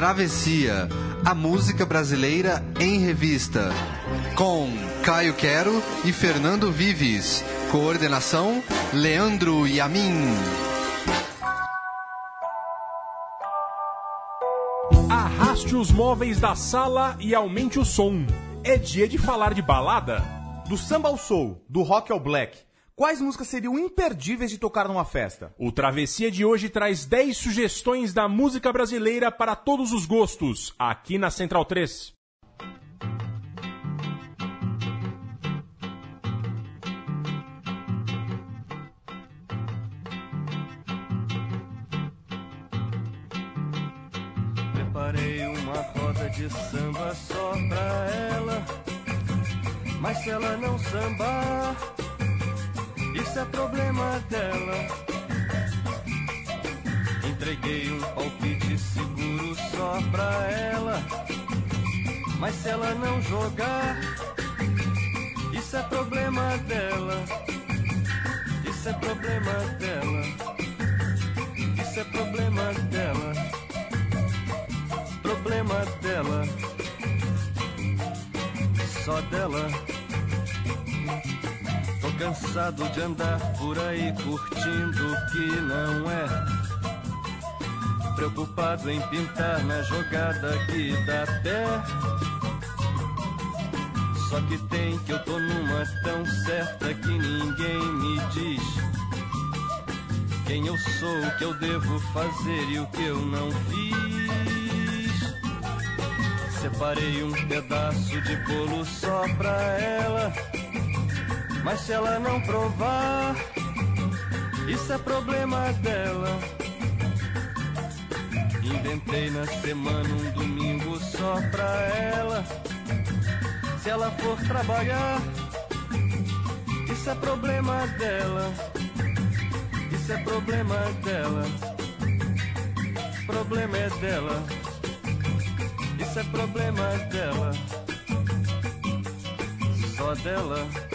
Travessia, a música brasileira em revista. Com Caio Quero e Fernando Vives. Coordenação: Leandro Yamin. Arraste os móveis da sala e aumente o som. É dia de falar de balada? Do samba ao soul, do rock ao black. Quais músicas seriam imperdíveis de tocar numa festa? O Travessia de hoje traz 10 sugestões da música brasileira para todos os gostos, aqui na Central 3. Preparei uma roda de samba só pra ela. Mas se ela não sambar, isso é problema dela. Entreguei um palpite seguro só pra ela. Mas se ela não jogar, isso é problema dela. Isso é problema dela. Isso é problema dela. Problema dela. Só dela. Cansado de andar por aí curtindo o que não é. Preocupado em pintar na jogada que dá pé. Só que tem que eu tô numa tão certa que ninguém me diz quem eu sou, o que eu devo fazer e o que eu não fiz. Separei um pedaço de bolo só pra ela. Mas se ela não provar, isso é problema dela. Inventei na semana um domingo só pra ela. Se ela for trabalhar, isso é problema dela. Isso é problema dela. Problema é dela. Isso é problema dela. Só dela.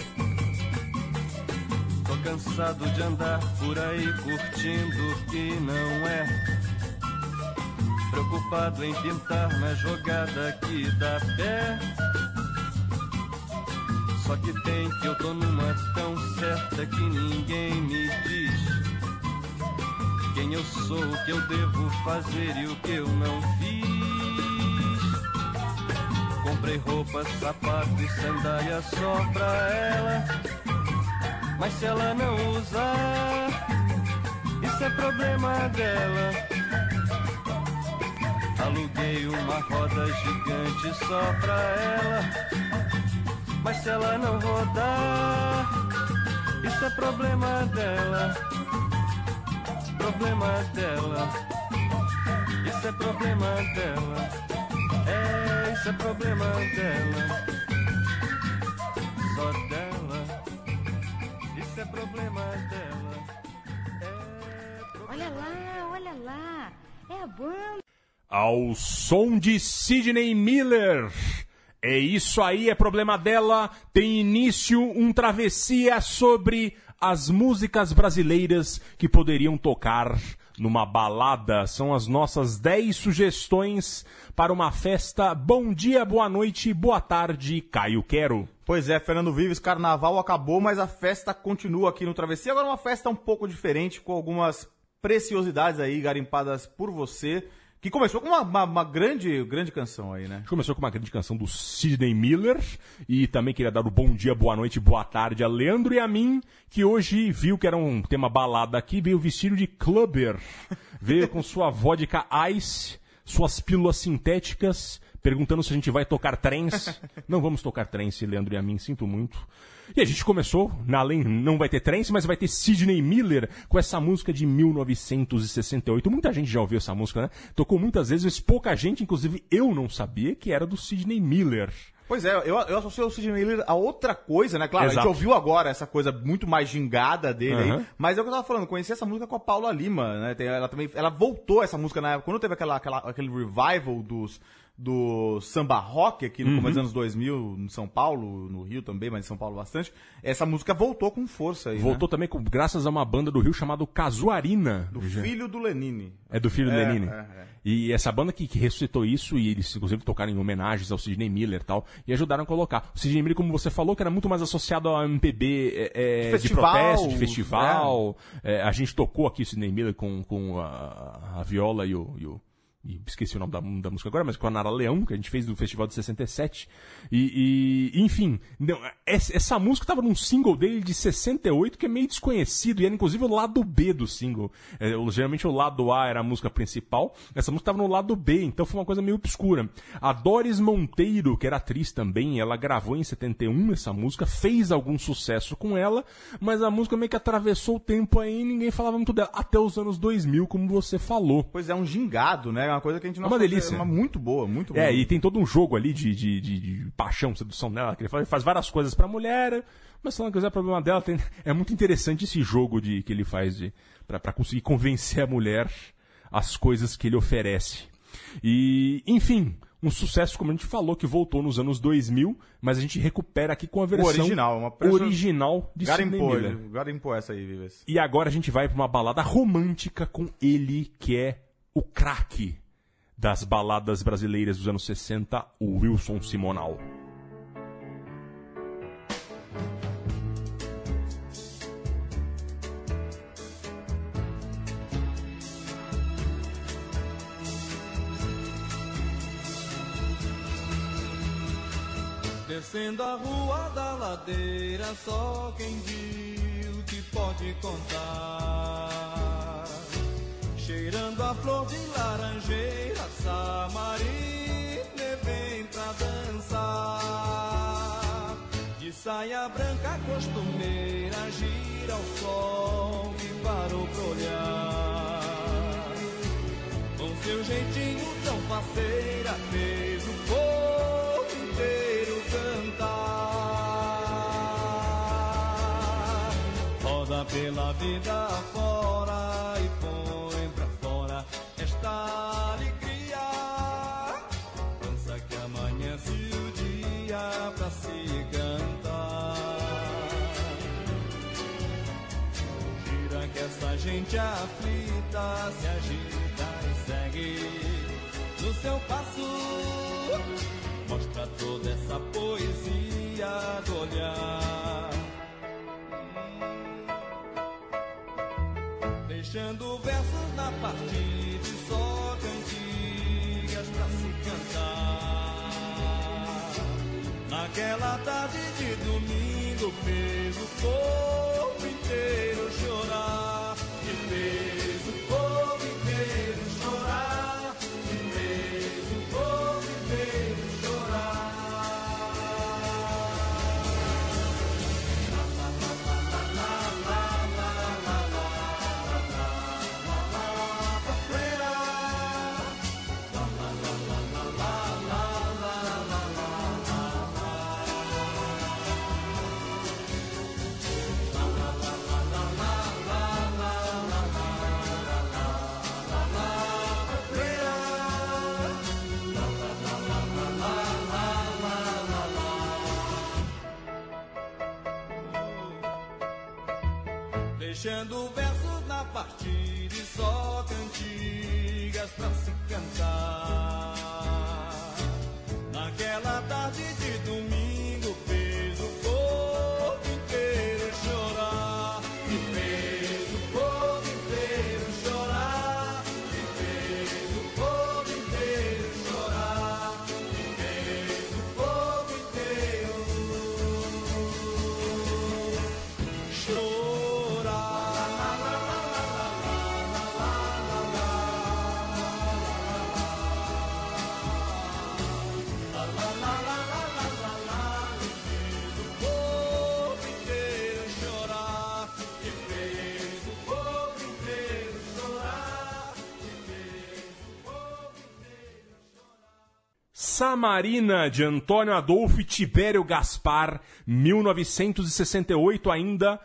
Cansado de andar por aí curtindo o que não é. Preocupado em pintar na jogada que dá pé. Só que tem que eu tô numa tão certa que ninguém me diz quem eu sou, o que eu devo fazer e o que eu não fiz. Comprei roupa, sapato e sandália só pra ela. Mas se ela não usar, isso é problema dela. Aluguei uma roda gigante só pra ela. Mas se ela não rodar, isso é problema dela. Problema dela. Isso é problema dela. É, isso é problema dela. Só dela. Problema dela. É problema Olha lá, olha lá. É a banda. Ao som de Sidney Miller. É isso aí, é problema dela. Tem início um travessia sobre as músicas brasileiras que poderiam tocar numa balada. São as nossas 10 sugestões para uma festa. Bom dia, boa noite, boa tarde, Caio Quero. Pois é, Fernando Vives, carnaval acabou, mas a festa continua aqui no Travessia. Agora uma festa um pouco diferente, com algumas preciosidades aí garimpadas por você. Que começou com uma, uma, uma grande, grande canção aí, né? Começou com uma grande canção do Sidney Miller e também queria dar o bom dia, boa noite, boa tarde a Leandro e a mim, que hoje viu que era um tema balada aqui, veio vestido de clubber, veio com sua vodka ice, suas pílulas sintéticas, perguntando se a gente vai tocar trens. Não vamos tocar trens, Leandro e a mim, sinto muito. E a gente começou, na além não vai ter trance, mas vai ter Sidney Miller com essa música de 1968. Muita gente já ouviu essa música, né? Tocou muitas vezes, mas pouca gente, inclusive eu não sabia que era do Sidney Miller. Pois é, eu, eu associei o Sidney Miller a outra coisa, né? Claro, a Exato. gente ouviu agora essa coisa muito mais gingada dele Aham. aí. Mas é o que eu tava falando, conheci essa música com a Paula Lima, né? Ela também, ela voltou essa música na época, quando teve aquela, aquela, aquele revival dos, do samba rock aqui no Uhum. começo dos anos 2000, em São Paulo, no Rio também, mas em São Paulo bastante. Essa música voltou com força aí, Voltou também com, graças a uma banda do Rio chamada Casuarina. né? Do filho do Lenine. É do filho do É, Lenine. é, é. E essa banda que, que ressuscitou isso, e eles inclusive tocaram em homenagens ao Sidney Miller e tal, e ajudaram a colocar. O Sidney Miller, como você falou, que era muito mais associado ao MPB é, é, De de, festival, protesto, de festival. É, a gente tocou aqui o Sidney Miller com, com a, a viola e o. E o esqueci o nome da, da música agora, mas com a Nara Leão, que a gente fez do festival de 67. E, e enfim, não, essa, essa música tava num single dele de 68 que é meio desconhecido, e era inclusive o lado B do single. É, geralmente o lado A era a música principal, essa música tava no lado B, então foi uma coisa meio obscura. A Doris Monteiro, que era atriz também, ela gravou em 71 essa música, fez algum sucesso com ela, mas a música meio que atravessou o tempo aí e ninguém falava muito dela. Até os anos 2000, como você falou. Pois é, um gingado, né? Uma coisa que a gente não É uma delícia. Uma muito boa, muito boa. É, e tem todo um jogo ali de, de, de, de paixão, sedução dela, que ele faz, faz várias coisas pra mulher, mas se ela não quiser problema dela, tem- é muito interessante esse jogo de, que ele faz de, pra, pra conseguir convencer a mulher as coisas que ele oferece. E, enfim, um sucesso, como a gente falou, que voltou nos anos 2000, mas a gente recupera aqui com a versão original, uma pessoa- original de Sidney Garimpou, Miller. ele- garimpou essa aí, Vives. E agora a gente vai pra uma balada romântica com ele, que é o craque das baladas brasileiras dos anos 60, o Wilson Simonal. Descendo a rua da ladeira, só quem viu que pode contar. Cheirando a flor de laranjeira, Samarina vem pra dançar. De saia branca costumeira, gira o sol que parou pra olhar. Com seu jeitinho tão faceira, fez o povo inteiro cantar. Roda pela vida fora gente aflita se agita e segue no seu passo. Mostra toda essa poesia do olhar. Deixando versos na partida e só cantigas pra se cantar. Naquela tarde de domingo fez o povo inteiro Deixando versos na partida e só cantigas pra se cantar. Samarina, de Antônio Adolfo e Tibério Gaspar, 1968 ainda.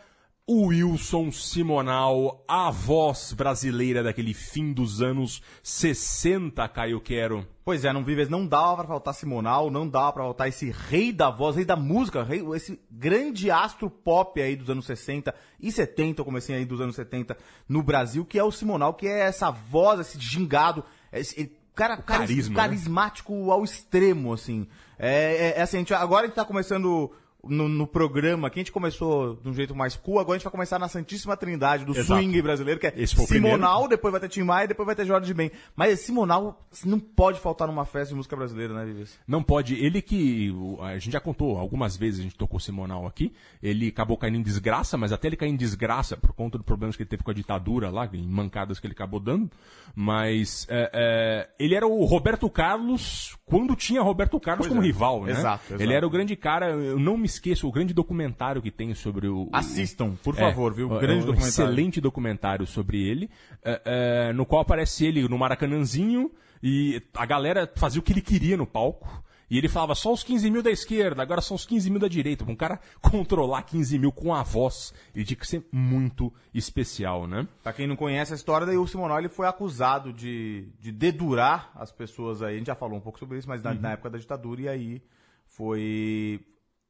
o Wilson Simonal, a voz brasileira daquele fim dos anos 60, Caio Quero. Pois é, não Vives não dava pra faltar Simonal, não dava pra faltar esse rei da voz, rei da música, rei, esse grande astro pop aí dos anos 60 e 70, eu comecei aí dos anos 70 no Brasil, que é o Simonal, que é essa voz, esse gingado, esse, cara, caris, carisma, né? carismático ao extremo, assim. É, é, é assim, a gente- agora a gente tá começando no, no programa, que a gente começou de um jeito mais cool, agora a gente vai começar na Santíssima Trindade do Exato. swing brasileiro, que é Simonal, depois vai ter Tim Maia, depois vai ter Jorge Ben. Mas esse Simonal não pode faltar numa festa de música brasileira, né, Vives? Não pode. Ele que. A gente já contou algumas vezes, a gente tocou Simonal aqui. Ele acabou caindo em desgraça, mas até ele cair em desgraça por conta dos problemas que ele teve com a ditadura lá, em mancadas que ele acabou dando. Mas é, é, ele era o Roberto Carlos quando tinha Roberto Carlos Pois como é. rival, né? Exato, exato. Ele era o grande cara, eu não me esqueço, o grande documentário que tem sobre o. o- Assistam, por é, favor, viu? é Grande um documentário. Excelente documentário sobre ele, é, é, no qual aparece ele no Maracanãzinho e a galera fazia o que ele queria no palco. E ele falava só os 15 mil da esquerda, agora são os 15 mil da direita. Pra um cara controlar 15 mil com a voz, ele tinha que ser muito especial, né? Pra quem não conhece a história, daí o Simonal ele foi acusado de, de dedurar as pessoas aí. A gente já falou um pouco sobre isso, mas na, na época da ditadura, e aí foi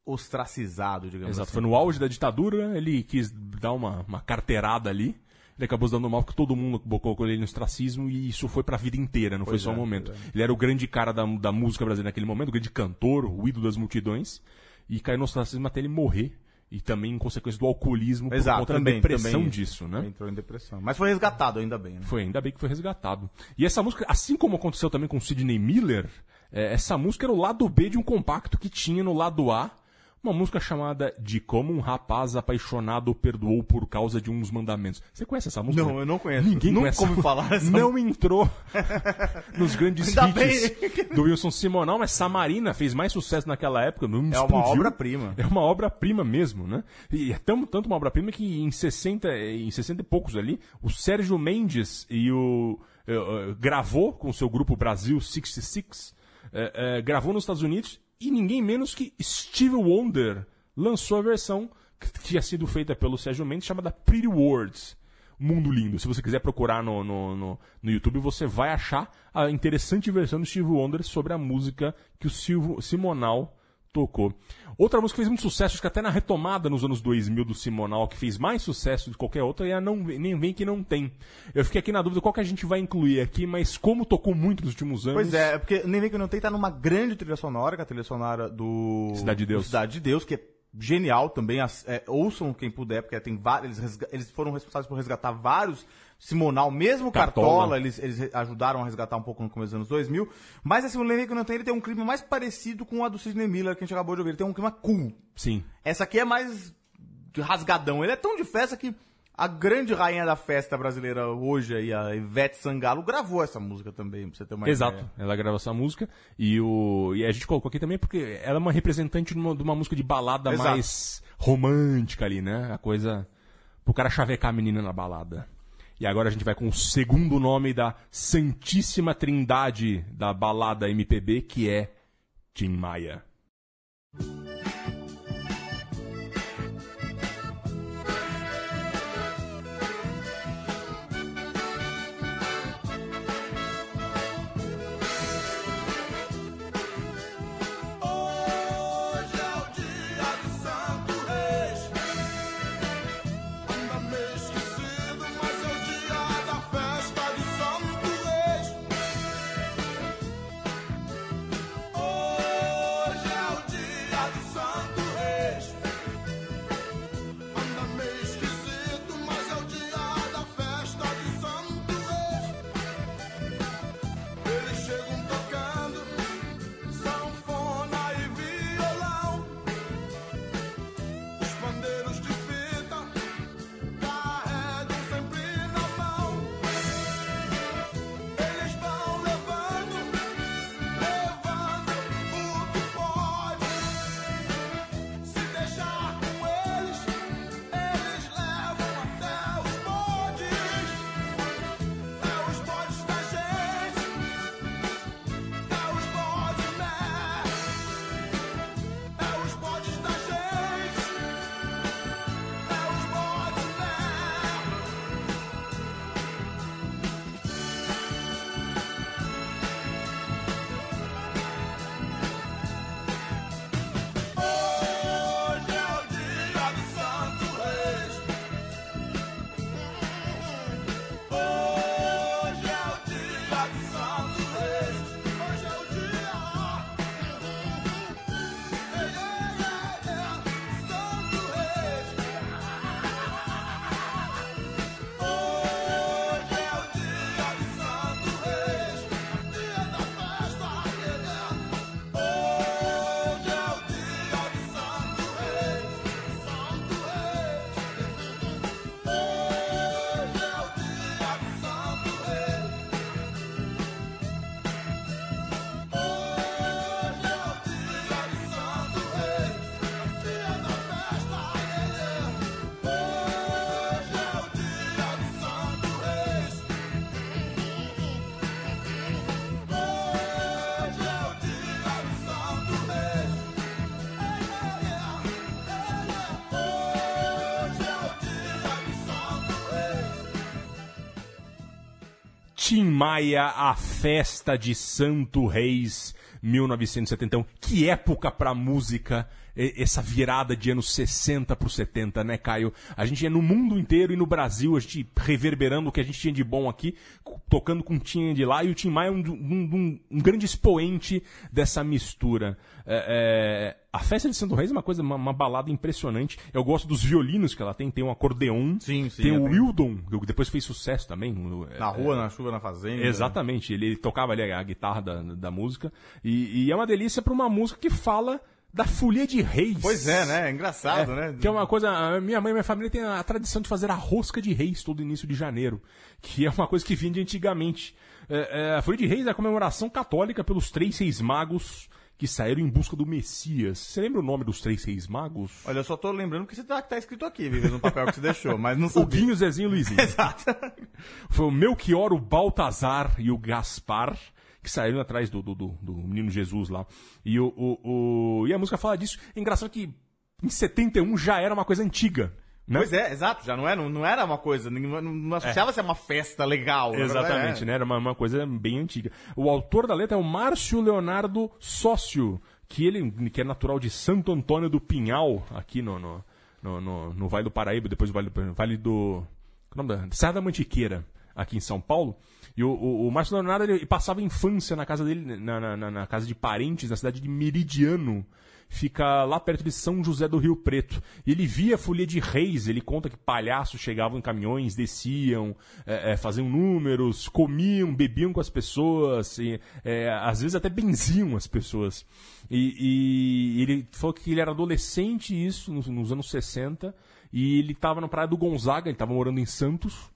ostracizado, digamos Exato. assim. Foi no auge da ditadura, ele quis dar uma, uma carteirada ali. Ele acabou se dando mal porque todo mundo colocou ele no ostracismo e isso foi pra vida inteira, não Pois foi só é, um momento. pois Ele era o grande cara da, da música brasileira naquele momento, o grande cantor, o ídolo das multidões, e caiu no ostracismo até ele morrer. E também em consequência do alcoolismo por Exato, conta também, da depressão também disso, né? Entrou em depressão. Mas foi resgatado, ainda bem, né? Foi, ainda bem que foi resgatado. E essa música, assim como aconteceu também com Sidney Miller, é, essa música era o lado B de um compacto que tinha no lado A uma música chamada De Como um Rapaz Apaixonado Perdoou por Causa de Uns Mandamentos. Você conhece essa música? Não, eu não conheço. Ninguém Nunca conhece. ouvi falar dessa Não entrou nos grandes Ainda hits do Wilson Simonal, mas Samarina fez mais sucesso naquela época. Não É uma obra-prima. É uma obra-prima mesmo, né? E é tão, tanto uma obra-prima que em 60, em 60 e poucos ali, o Sérgio Mendes e o eh, eh, gravou com o seu grupo Brasil 66, eh, eh, gravou nos Estados Unidos e ninguém menos que Steve Wonder lançou a versão que tinha sido feita pelo Sérgio Mendes chamada Pretty Words. Mundo Lindo. Se você quiser procurar no, no, no, no YouTube, você vai achar a interessante versão do Steve Wonder sobre a música que o Silvio, Simonal tocou. Outra música que fez muito sucesso, acho que até na retomada nos anos 2000 do Simonal, que fez mais sucesso de qualquer outra, é a não, Nem Vem Que Não Tem. Eu fiquei aqui na dúvida qual que a gente vai incluir aqui, mas como tocou muito nos últimos anos... Pois é, é porque nem vem que não tem, tá numa grande trilha sonora, que é a trilha sonora do Cidade de Deus. Cidade de Deus, que é genial também. as- é, ouçam quem puder, porque tem vários. Eles, eles foram responsáveis por resgatar vários Simonal, mesmo Cartola, Cartola. eles, eles re- ajudaram a resgatar um pouco no começo dos anos 2000. Mas esse Nem vem que não tem, ele tem um clima mais parecido com a do Sidney Miller, que a gente acabou de ouvir. Ele tem um clima cool. Sim. Essa aqui é mais rasgadão. Ele é tão de festa que a grande rainha da festa brasileira hoje, aí, a Ivete Sangalo, gravou essa música também, pra você ter uma Exato, ideia. ela gravou essa música e, o, e a gente colocou aqui também porque ela é uma representante de uma, de uma música de balada Exato. mais romântica ali, né? A coisa pro cara chavecar a menina na balada. E agora a gente vai com o segundo nome da Santíssima Trindade da balada MPB, que é Tim Maia. Tim Maia, a festa de Santo Reis, 1971. Que época pra música, essa virada de anos 60 pro 70, né, Caio? A gente ia no mundo inteiro e no Brasil, a gente reverberando o que a gente tinha de bom aqui, tocando com o Tim de lá, e o Tim Maia é um, um- um- grande expoente dessa mistura. É, é, a festa de Santo Reis é uma coisa, uma, uma balada impressionante. Eu gosto dos violinos que ela tem, tem um acordeon, Sim, sim, tem é o bem- Wildon, que depois fez sucesso também. o- Na rua, na chuva, na fazenda. Exatamente, ele tocava ali a, a guitarra da, da música. E, e é uma delícia pra uma música que fala da folia de reis. Pois é, né? É engraçado, né? Que é uma coisa. a Minha mãe e minha família tem a tradição de fazer a rosca de reis todo início de janeiro. Que é uma coisa que vinha de antigamente. É, é, a folia de reis é a comemoração católica pelos três reis magos que saíram em busca do Messias. Você lembra o nome dos três reis magos? Olha, eu só tô lembrando que você tá, que tá escrito aqui, no papel que você deixou, mas não O sabia. Guinho, Zezinho e Luizinho. Exato. Foi o Melchior, o Baltazar e o Gaspar que saíram atrás do, do, do- do menino Jesus lá. E, o, o, o- e a música fala disso. É engraçado que em 71 já era uma coisa antiga. Né? Pois é, exato. Já não era, não era uma coisa, não, não associava-se a uma festa legal. Exatamente, é. né? Era uma, uma coisa bem antiga. O autor da letra é o Márcio Leonardo Sócio, que ele que é natural de Santo Antônio do Pinhal, aqui no, no, no, no- no Vale do Paraíba, depois do Vale do, vale do qual é o nome da? Serra da Mantiqueira, aqui em São Paulo. E o, o, o Márcio Leonardo ele passava a infância na casa dele, na, na, na- casa de parentes, na cidade de Meridiano. Fica lá perto de São José do Rio Preto. E ele via a folia de reis. Ele conta que palhaços chegavam em caminhões, desciam, é, é, faziam números, comiam, bebiam com as pessoas, e, é, às vezes até benziam as pessoas. E, e ele falou que ele era adolescente, isso, nos, nos anos 60, e ele estava na praia do Gonzaga, ele estava morando em Santos.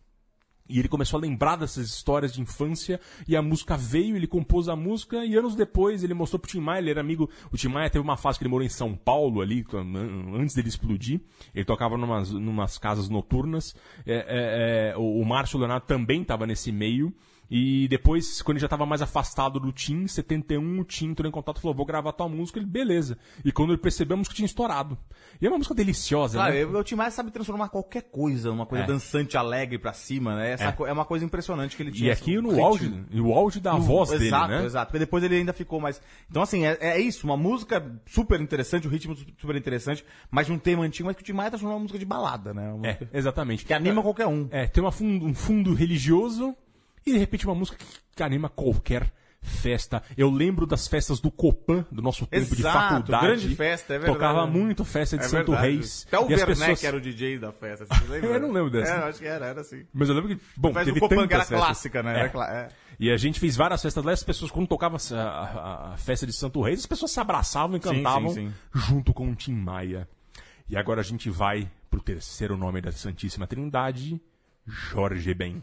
E ele começou a lembrar dessas histórias de infância, e a música veio, ele compôs a música, e anos depois ele mostrou pro Tim Maia, ele era amigo, o Tim Maia teve uma fase que ele morou em São Paulo ali, an- antes dele explodir, ele tocava numas, numas casas noturnas, É, é, é, o Márcio Leonardo também estava nesse meio, e depois, quando ele já estava mais afastado do Tim, em 71, o Tim entrou em contato e falou, vou gravar tua música, ele, beleza. E quando ele percebeu, a música tinha estourado. E é uma música deliciosa, Claro, né? o Tim Maia sabe transformar qualquer coisa numa coisa É. dançante, alegre pra cima, né? Essa É. co- é. uma coisa impressionante que ele tinha. E aqui esse no auge, no auge da voz dele, exato, né? Exato, porque depois ele ainda ficou mais. Então, assim, é, é isso, uma música super interessante, o ritmo super interessante, mas um tema antigo, mas que o Tim Maia transformou uma música de balada, né? Uma É, exatamente. Que anima qualquer um. É, tem uma fundo- um fundo religioso e de repente uma música que, anima qualquer festa. Eu lembro das festas do Copan, do nosso tempo de Exato, faculdade. grande festa, é verdade. Tocava muito festa de É Santo verdade. Reis. Até o Werneck pessoas... era o DJ da festa, você lembra? Eu não lembro dessa. É, acho que era, era assim. Mas eu lembro que, bom, Festa teve do Copan, que era festas. clássica, né? É. Era cla- é. E a gente fez várias festas lá, as pessoas, quando tocava a, a- a festa de Santo Reis, as pessoas se abraçavam e Sim, cantavam sim, sim. junto com o Tim Maia. E agora a gente vai pro terceiro nome da Santíssima Trindade, Jorge Ben.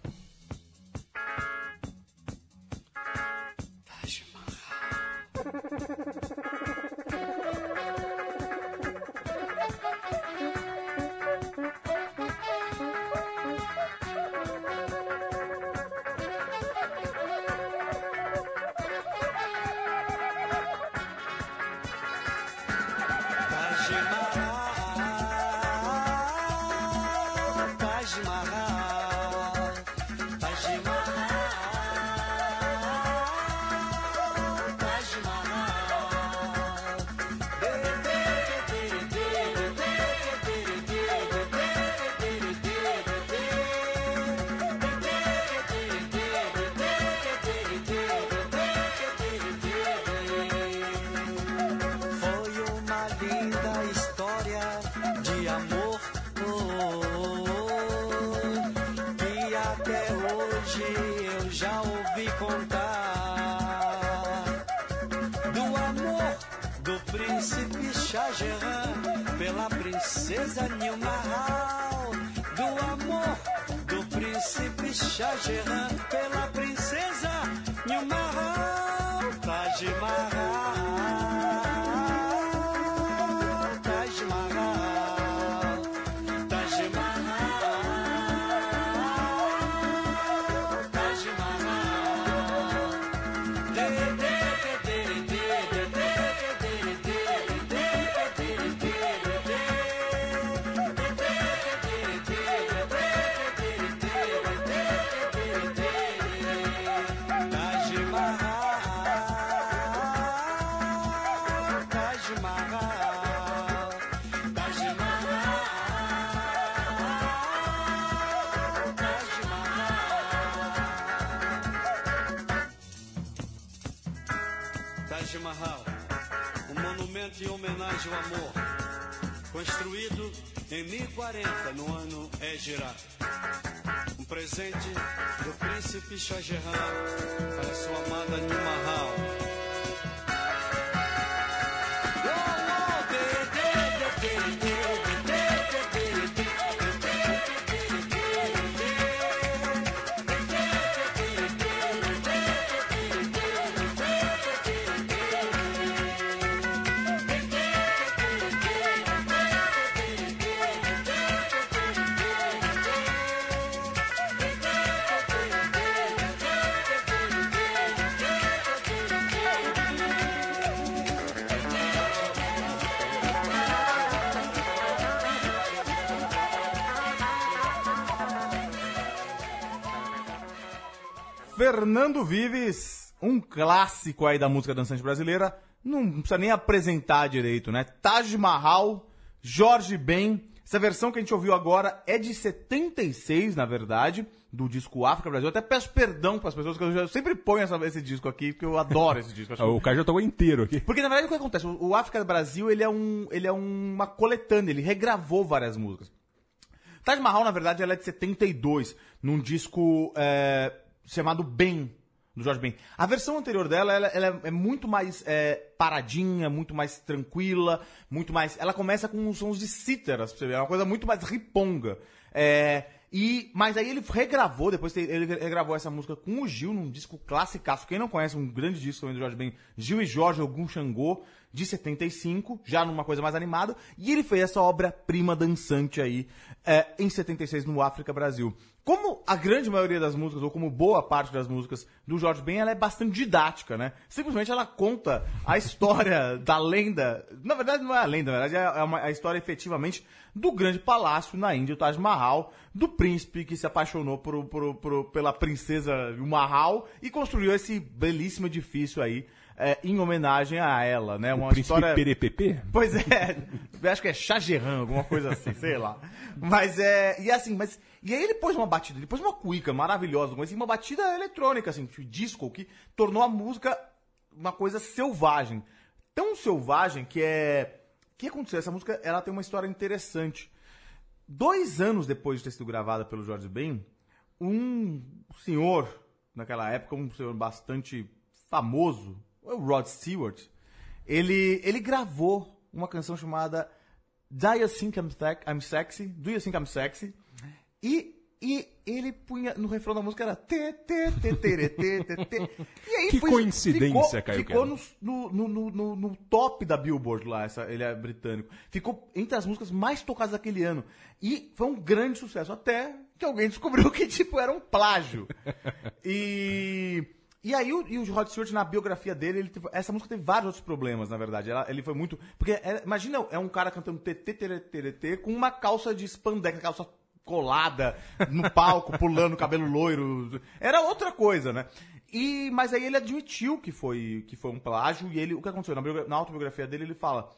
Taj princesa Nilmahal do amor do príncipe Shah construído em 1040 no ano Égira. Um presente do príncipe Shah Jahan para sua amada Taj Mahal. Fernando Vives, um clássico aí da música dançante brasileira. Não precisa nem apresentar direito, né? Taj Mahal, Jorge Ben. Essa versão que a gente ouviu agora é de 76, na verdade, do disco África Brasil. Eu até peço perdão para as pessoas que eu já- sempre ponho essa- esse disco aqui, porque eu adoro esse disco. O cara já tocou inteiro aqui. porque na verdade o que acontece? O o África Brasil ele é, um, ele é uma coletânea, ele regravou várias músicas. Taj Mahal, na verdade, ela é de 72, num disco é, chamado Ben, do Jorge Ben. A versão anterior dela, ela, ela é muito mais é, paradinha, muito mais tranquila, muito mais... Ela começa com uns sons de cítaras, pra você ver, é uma coisa muito mais riponga. É, e, mas aí ele regravou, depois ele regravou essa música com o Gil, num disco classicaço. Quem não conhece, um grande disco também do Jorge Ben, Gil e Jorge Ogum Xangô, de 75, já numa coisa mais animada. E ele fez essa obra-prima dançante aí, é, em 76, no África Brasil. Como a grande maioria das músicas, ou como boa parte das músicas do Jorge Ben, ela é bastante didática, né? Simplesmente ela conta a história da lenda. Na verdade, não é a lenda, na verdade, é uma, a história efetivamente do grande palácio na Índia, o Taj Mahal, do príncipe que se apaixonou por, por- por- pela princesa Mahal e construiu esse belíssimo edifício aí é, em homenagem a ela, né? Uma O príncipe história. Perepepe? Pois é, acho que é Chagerran, alguma coisa assim, sei lá. Mas é. E assim, mas. E aí ele pôs uma batida, ele pôs uma cuica maravilhosa, mas assim, uma batida eletrônica, assim, disco, que tornou a música uma coisa selvagem. Tão selvagem que é. O que aconteceu? Essa música ela tem uma história interessante. Dois anos depois de ter sido gravada pelo George Ben, um senhor, naquela época, um senhor bastante famoso, o Rod Stewart, ele, ele gravou uma canção chamada Do You Think I'm, I'm Sexy? Do You Think I'm Sexy? E, e ele punha no refrão da música era tê, tê, tê, tere, tê, tê, tê. E aí Que coincidência, ficou, Caio Ficou no, no, no, no, no top da Billboard lá, essa, ele é britânico. Ficou entre as músicas mais tocadas daquele ano. E foi um grande sucesso, até que alguém descobriu que, tipo, era um plágio. E... E aí, o, e o Rod Stewart, na biografia dele, ele teve- essa música teve vários outros problemas, na verdade. Ela- ele foi muito. Porque, é- imagina, é um cara cantando TT, com uma calça de spandex, calça colada no palco, pulando, cabelo loiro. Era outra coisa, né? E, mas aí ele admitiu que foi, que foi um plágio, e ele, o que aconteceu? Na, na autobiografia dele, ele fala: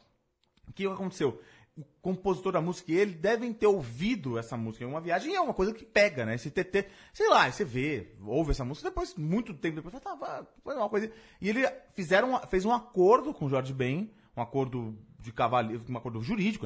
o que aconteceu? O compositor da música e ele devem ter ouvido essa música em uma viagem e é uma coisa que pega, né? Esse TT, sei lá, você vê, ouve essa música, depois, muito tempo depois, fala, tá, foi uma coisa. E ele fizeram, fez um acordo com o Jorge Ben, um acordo de cavaleiro, um acordo jurídico,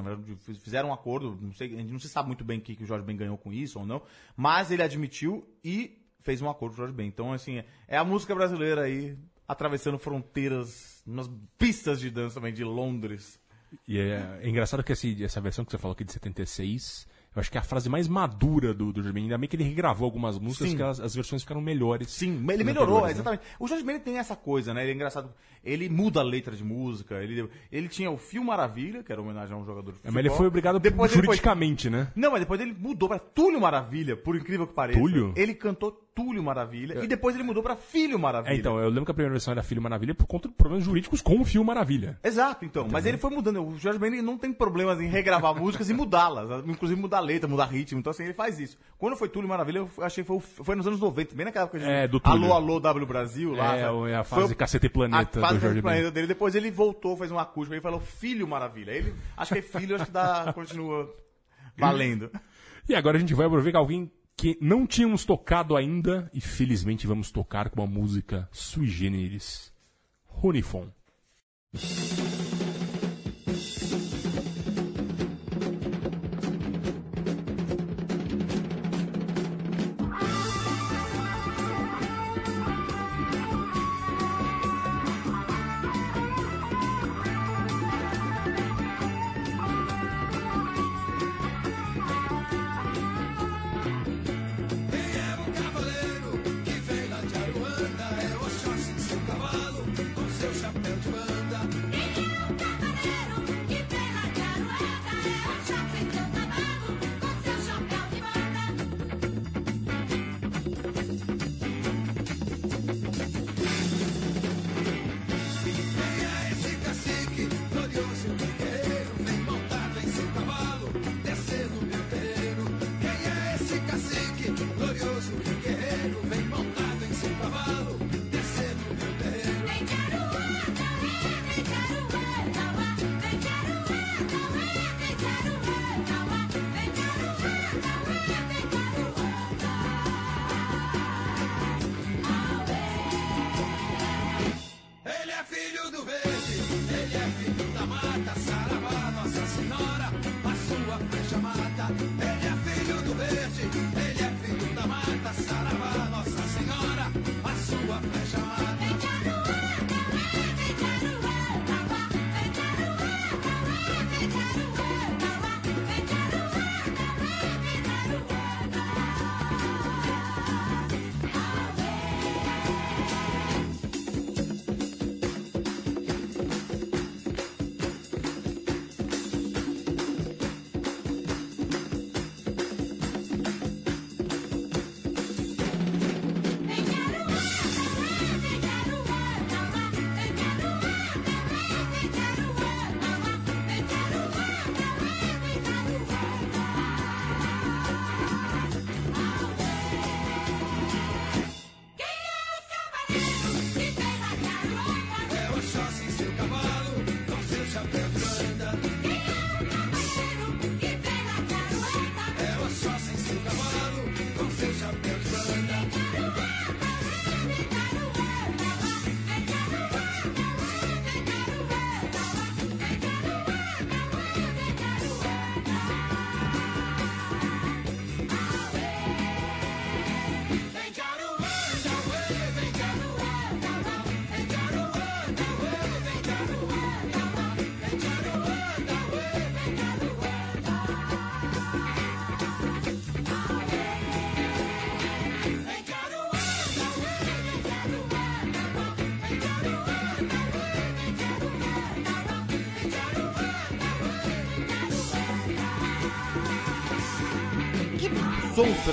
fizeram um acordo, não sei, a gente não se sabe muito bem o que, que o Jorge Ben ganhou com isso ou não, mas ele admitiu e fez um acordo com o Jorge Ben. Então, assim, é a música brasileira aí atravessando fronteiras, nas pistas de dança também de Londres. E é, é engraçado que esse- essa versão que você falou aqui de 76, eu acho que é a frase mais madura do, do Jorge. Ainda bem que ele regravou algumas músicas, Sim. que as, as versões ficaram melhores. Sim, ele melhorou, né? exatamente. O Jorge Ben tem essa coisa, né? Ele é engraçado. Ele muda a letra de música. Ele, ele tinha o Fio Maravilha, que era homenagem a um jogador de É, futebol. mas ele foi obrigado depois juridicamente, né? Não, mas depois ele mudou pra Túlio Maravilha, por incrível que pareça. Túlio? Ele cantou Túlio Maravilha e depois ele mudou pra Filho Maravilha. É, então, eu lembro que a primeira versão era Filho Maravilha por conta de problemas jurídicos com o Fio Maravilha. Exato, então. Mas ele foi mudando. O Jorge Ben não tem problemas em regravar músicas e mudá-las. Inclusive mudar letra, mudar ritmo. Então, assim, ele faz isso. Quando foi Túlio Maravilha, eu achei que foi, foi nos anos 90, bem naquela época de É, do Túlio. Alô, Alô, W Brasil lá. É, sabe? é a Foi fase o- Cacete Planeta a do fase Jorge Cacete e Ben. Planeta dele. Depois ele voltou, fez um acústico e falou Filho Maravilha. Ele, acho que é filho, acho que dá, continua valendo. E agora a gente vai aproveitar alguém que não tínhamos tocado ainda e felizmente vamos tocar com uma música sui generis. Runifon.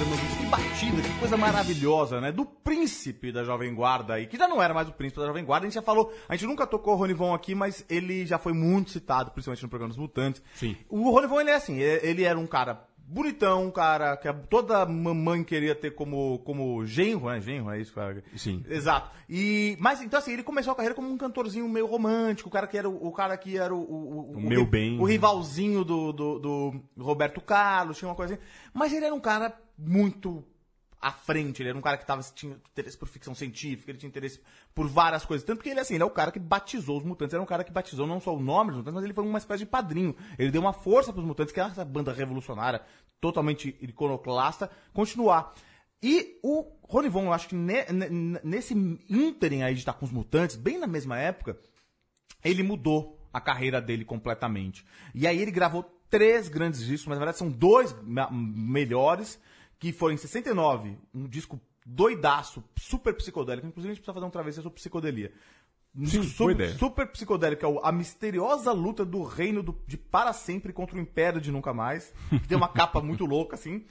Que batida, que coisa maravilhosa, né? Do príncipe da Jovem Guarda aí, que já não era mais o príncipe da Jovem Guarda, a gente já falou, a gente nunca tocou o Ronivon aqui, mas ele já foi muito citado, principalmente no programa dos Mutantes. Sim. O Ronivon, ele é assim, ele ele era um cara bonitão, cara que toda mamãe queria ter como, como genro, né? Genro, é isso, cara? Sim. Exato. E, mas, então assim, ele começou a carreira como um cantorzinho meio romântico, o cara que era o, o cara que era o... O, O meu ri- bem. O rivalzinho do, do, do Roberto Carlos, tinha uma coisa assim. Mas ele era um cara muito à frente, ele era um cara que tava, tinha interesse por ficção científica, ele tinha interesse por várias coisas. Tanto que ele, assim, ele é o cara que batizou os mutantes, era um cara que batizou não só o nome dos mutantes, mas ele foi uma espécie de padrinho. Ele deu uma força pros mutantes, que é essa banda revolucionária, totalmente iconoclasta, continuar. E o Ronivon, eu acho que ne- ne- nesse ínterim aí de estar com os mutantes, bem na mesma época, ele mudou a carreira dele completamente. E aí ele gravou três grandes discos, mas na verdade são dois melhores, que foram em 69, um disco doidaço, super psicodélico, inclusive a gente precisa fazer um travessia sobre psicodelia. Um Sim, super, ideia. super psicodélico, é A Misteriosa Luta do Reino do- de Para Sempre contra o Império de Nunca Mais, que tem uma capa muito louca, assim.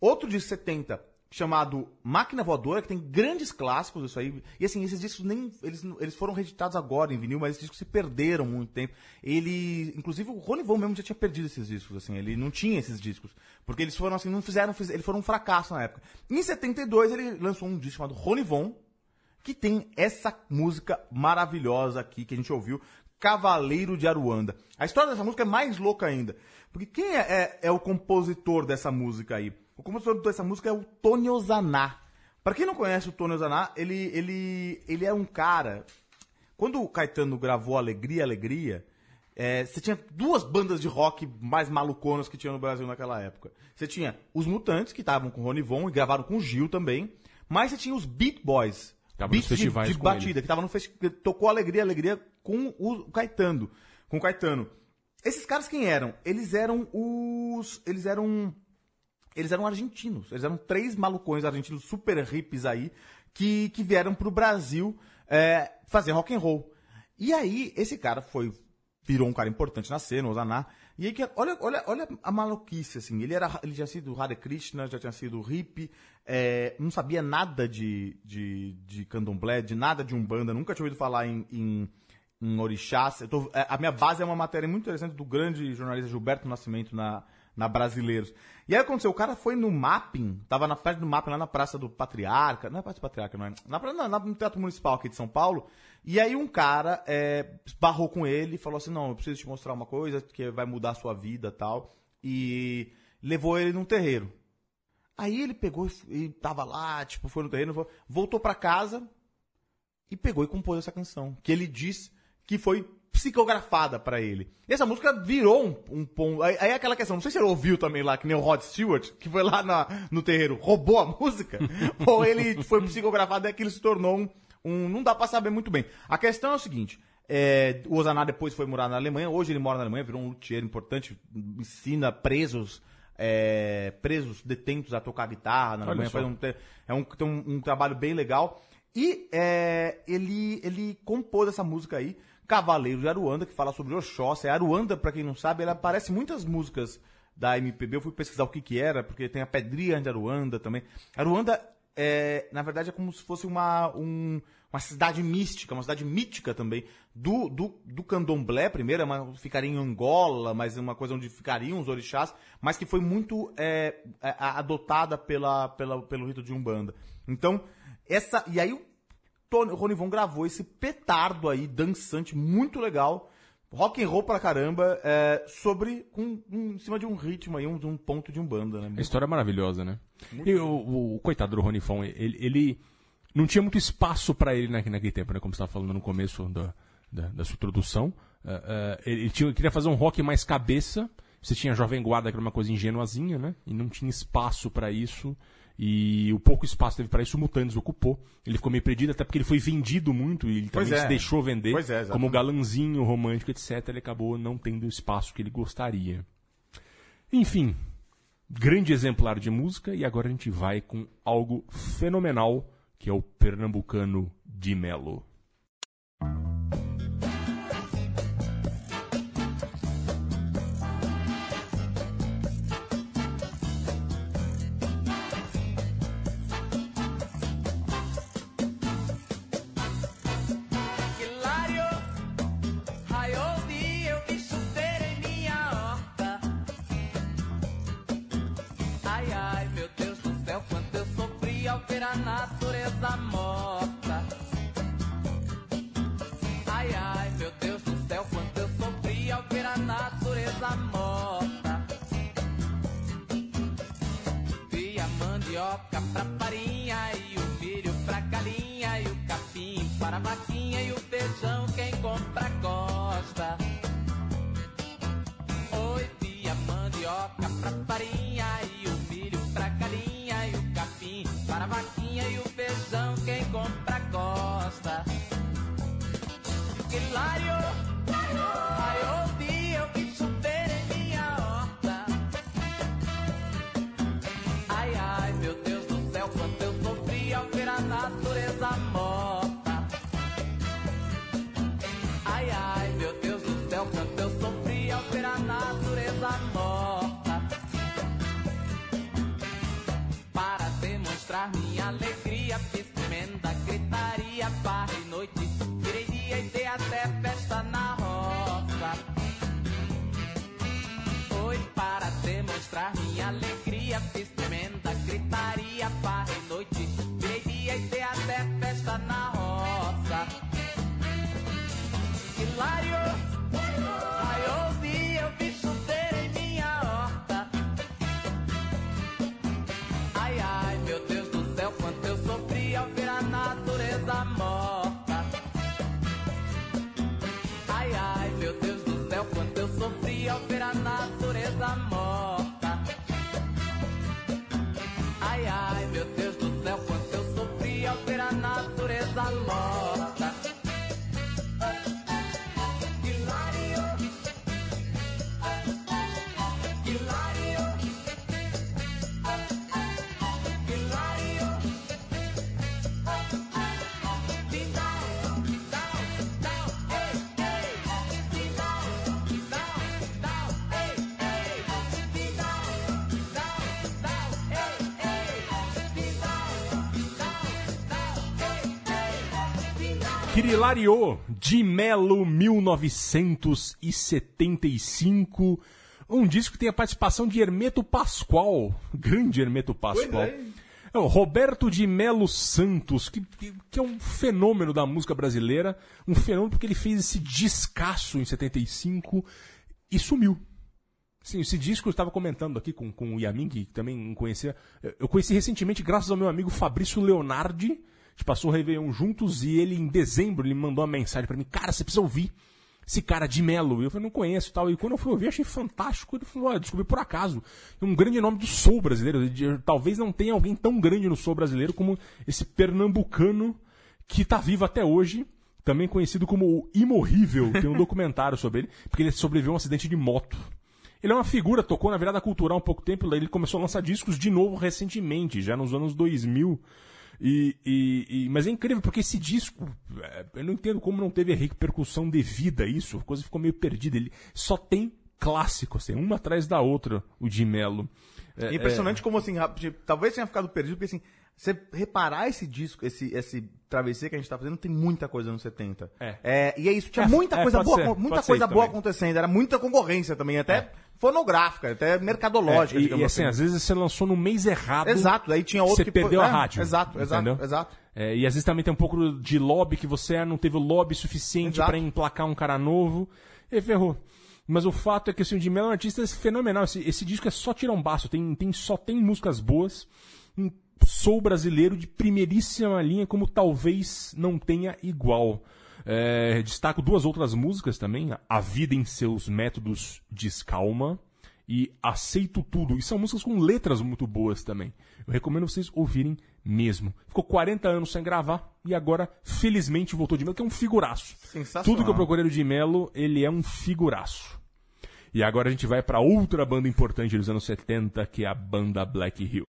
Outro de 70, chamado Máquina Voadora, que tem grandes clássicos isso aí. E assim, esses discos nem. Eles, eles foram reeditados agora em vinil, mas esses discos se perderam muito tempo. Ele. Inclusive, o Rony Von mesmo já tinha perdido esses discos, assim. Ele não tinha esses discos. Porque eles foram assim, não fizeram. fiz- Eles foram um fracasso na época. Em 72, ele lançou um disco chamado Rony Von, que tem essa música maravilhosa aqui que a gente ouviu, Cavaleiro de Aruanda. A história dessa música é mais louca ainda. Porque quem é, é- é o compositor dessa música aí? O compositor dessa música é o Tony Ozaná. Pra quem não conhece o Tony Ozaná, ele, ele, ele é um cara quando o Caetano gravou Alegria, Alegria, é, você tinha duas bandas de rock mais maluconas que tinha no Brasil naquela época. Você tinha os Mutantes, que estavam com o Rony Von e gravaram com o Gil também, mas você tinha os Beat Boys. Tava Beats de, de batida, ele. que tava no festival, tocou Alegria, Alegria com o Caetano, com o Caetano. Esses caras quem eram? Eles eram os, eles eram eles eram argentinos. Eles eram três malucões argentinos super hippies aí que, que vieram pro Brasil é, fazer rock and roll. E aí, esse cara foi. Virou um cara importante na cena, o Zaná. E aí, que, olha, olha, olha a maluquice, assim. Ele, era, ele já tinha sido Hare Krishna, já tinha sido hippie, é, não sabia nada de, de, de candomblé, de nada de umbanda, nunca tinha ouvido falar em, em, em orixás. Tô- é, a minha base é uma matéria muito interessante do grande jornalista Gilberto Nascimento na, na Brasileiros. E aí aconteceu, o cara foi no mapping, tava na parte do mapping lá na Praça do Patriarca, não é Praça do Patriarca, não é? Na, na, na- no Teatro Municipal aqui de São Paulo, e aí um cara é, esbarrou com ele falou assim, não, eu preciso te mostrar uma coisa que vai mudar a sua vida tal, e levou ele num terreiro. Aí ele pegou e, tava lá, tipo, foi no terreno, vo- voltou pra casa e pegou e compôs essa canção, que ele diz que foi psicografada pra ele. E essa música virou um, um ponto. Aí, aí é aquela questão, não sei se ele ouviu também lá, que nem o Rod Stewart, que foi lá na- no terreiro, roubou a música, ou ele foi psicografado e aquilo se tornou um, um- Não dá pra saber muito bem. A questão é o seguinte. é, o Ozaná depois foi morar na Alemanha, hoje ele mora na Alemanha, virou um luthier importante, ensina presos, é, presos, detentos a tocar guitarra na Alemanha, faz um é um, tem um, um trabalho bem legal. E é, ele, ele compôs essa música aí, Cavaleiro de Aruanda, que fala sobre Oxóssi. A Aruanda, pra quem não sabe, ela aparece muitas músicas da MPB. Eu fui pesquisar o que que era, porque tem a Pedrinha de Aruanda também. Aruanda, é, na verdade, é como se fosse uma, um- uma cidade mística, uma cidade mítica também, do, do, do candomblé primeiro, é uma, ficaria em Angola, mas é uma coisa onde ficariam os orixás, mas que foi muito é, é, adotada pela, pela, pelo rito de Umbanda. Então, essa. E aí Tony, o Rony Von gravou esse petardo aí, dançante, muito legal. Rock and roll pra caramba, é, sobre. Com, em cima de um ritmo aí, um, de um ponto de Umbanda, né? A história é maravilhosa, né? E o, o- coitado do Rony Fon, ele, ele não tinha muito espaço pra ele na- naquele tempo, né? Como você estava falando no começo da, da, da sua introdução. Eh, eh, ele ele tinha, queria fazer um rock mais cabeça. Você tinha Jovem Guarda, que era uma coisa ingenuazinha, né? E não tinha espaço pra isso. E o pouco espaço teve pra isso, o Mutantes ocupou. Ele ficou meio perdido, até porque ele foi vendido muito e ele Pois também é. se deixou vender é, como galanzinho, romântico, etc. Ele acabou não tendo o espaço que ele gostaria. Enfim, grande exemplar de música e agora a gente vai com algo fenomenal que é o pernambucano de Melo. Crilario de Melo 1975. Um disco que tem a participação de Hermeto Pascoal. Grande Hermeto Pascoal. É, o Roberto de Melo Santos, que, que, que é um fenômeno da música brasileira. Um fenômeno porque ele fez esse descasso em 75 e sumiu. Sim, esse disco eu estava comentando aqui com, com o Yamin, que também conhecia. Eu conheci recentemente graças ao meu amigo Fabrício Leonardi. Gente passou o Réveillon juntos e ele, em dezembro, ele mandou uma mensagem para mim: Cara, você precisa ouvir esse cara de Melo. Eu falei, não conheço e tal. E quando eu fui ouvir, achei fantástico. Ele falou, descobri por acaso. Um grande nome do soul brasileiro. Talvez não tenha alguém tão grande no soul brasileiro como esse pernambucano que está vivo até hoje. Também conhecido como o Imorrível. Tem um documentário sobre ele, porque ele sobreviveu a um acidente de moto. Ele é uma figura, tocou na virada cultural há um pouco tempo, ele começou a lançar discos de novo recentemente, já nos anos 2000. E, e, e, mas é incrível, porque esse disco, é, eu não entendo como não teve a repercussão devida a isso, a coisa ficou meio perdida. Ele só tem clássico, assim, uma atrás da outra, o de Mello. É, impressionante é... como assim, talvez tenha ficado perdido, porque assim, você reparar esse disco, esse, esse travesseiro que a gente tá fazendo, tem muita coisa nos 70. É. é e é isso, tinha É, muita é, coisa boa, ser, muita coisa boa também. acontecendo, era muita concorrência também, até fonográfica, até mercadológica, É, e, digamos e assim, às vezes você lançou no mês errado. Exato, aí tinha outro Você que perdeu é, a rádio. Exato, exato, entendeu? exato. É, e às vezes também tem um pouco de lobby que você não teve o lobby suficiente pra emplacar um cara novo. E ferrou. Mas o fato é que assim, o Jim Mello é um artista fenomenal. Esse, esse disco é só tirar um baço. Tem, tem, só tem músicas boas. Um soul brasileiro de primeiríssima linha, como talvez não tenha igual. É, destaco duas outras músicas também. A Vida em Seus Métodos Descalma e Aceito Tudo. E são músicas com letras muito boas também. Eu recomendo vocês ouvirem mesmo. Ficou 40 anos sem gravar e agora, felizmente, voltou de Mello, que é um figuraço. Sensacional. Tudo que eu procurei do de Mello, ele é um figuraço. E agora a gente vai para outra banda importante dos anos 70, que é a banda Black Hill.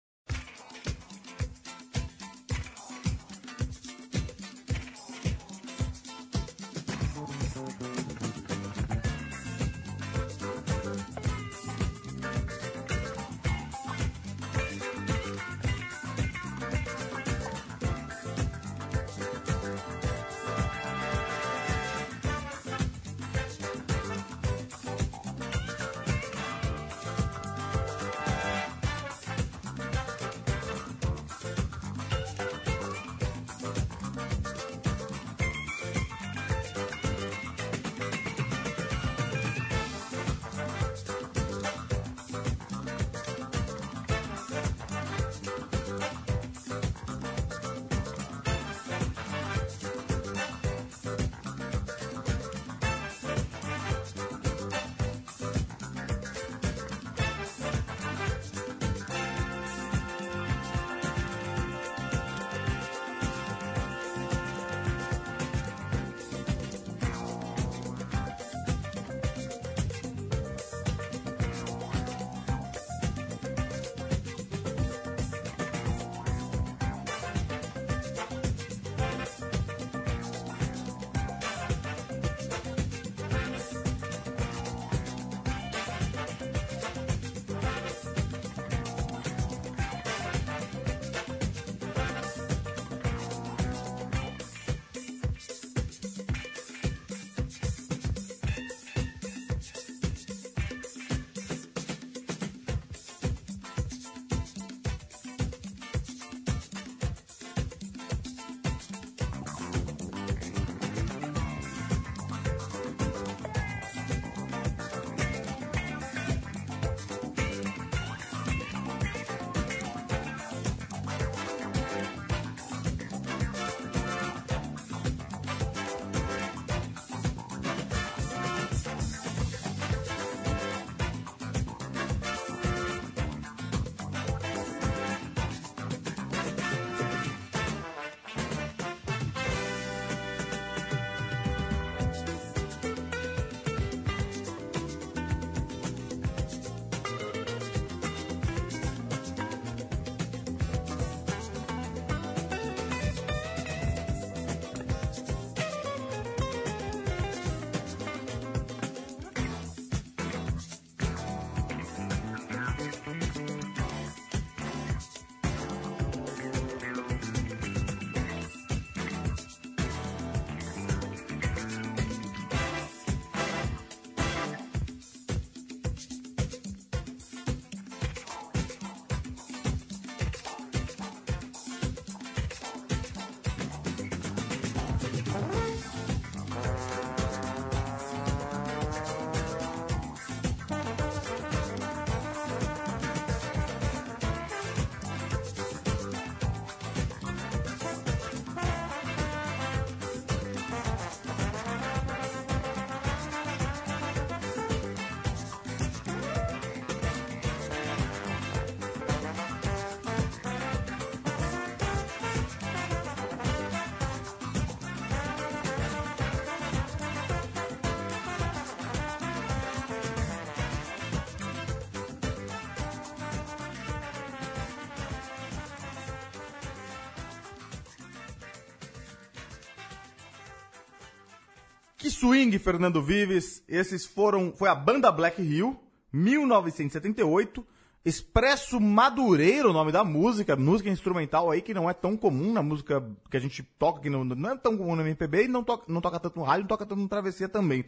Que swing, Fernando Vives. Esses foram. Foi a banda Black Hill, 1978. Expresso Madureira, o nome da música, música instrumental aí que não é tão comum na música que a gente toca, que não, não é tão comum no MPB e não toca, não toca tanto no rádio, não toca tanto no Travessia também.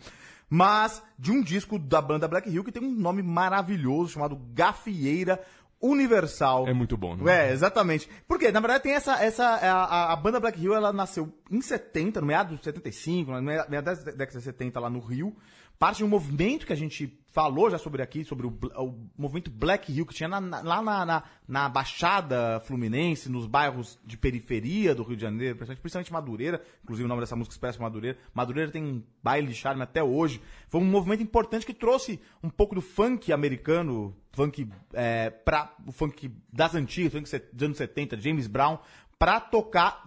Mas de um disco da banda Black Hill que tem um nome maravilhoso chamado Gafieira Universal. É muito bom, né? É, exatamente. Porque, na verdade, tem essa. essa a, a- banda Black Hill ela nasceu em 70, no meado de 75, no meado da década de 70 lá no Rio. Parte de um movimento que a gente falou já sobre aqui, sobre o, o movimento Black Hill, que tinha na- na- lá na, na, na Baixada Fluminense, nos bairros de periferia do Rio de Janeiro, principalmente, principalmente Madureira, inclusive o nome dessa música expressa Madureira. Madureira tem um baile de charme até hoje. Foi um movimento importante que trouxe um pouco do funk americano, funk é, pra, o funk das antigas, funk dos anos 70, James Brown, pra tocar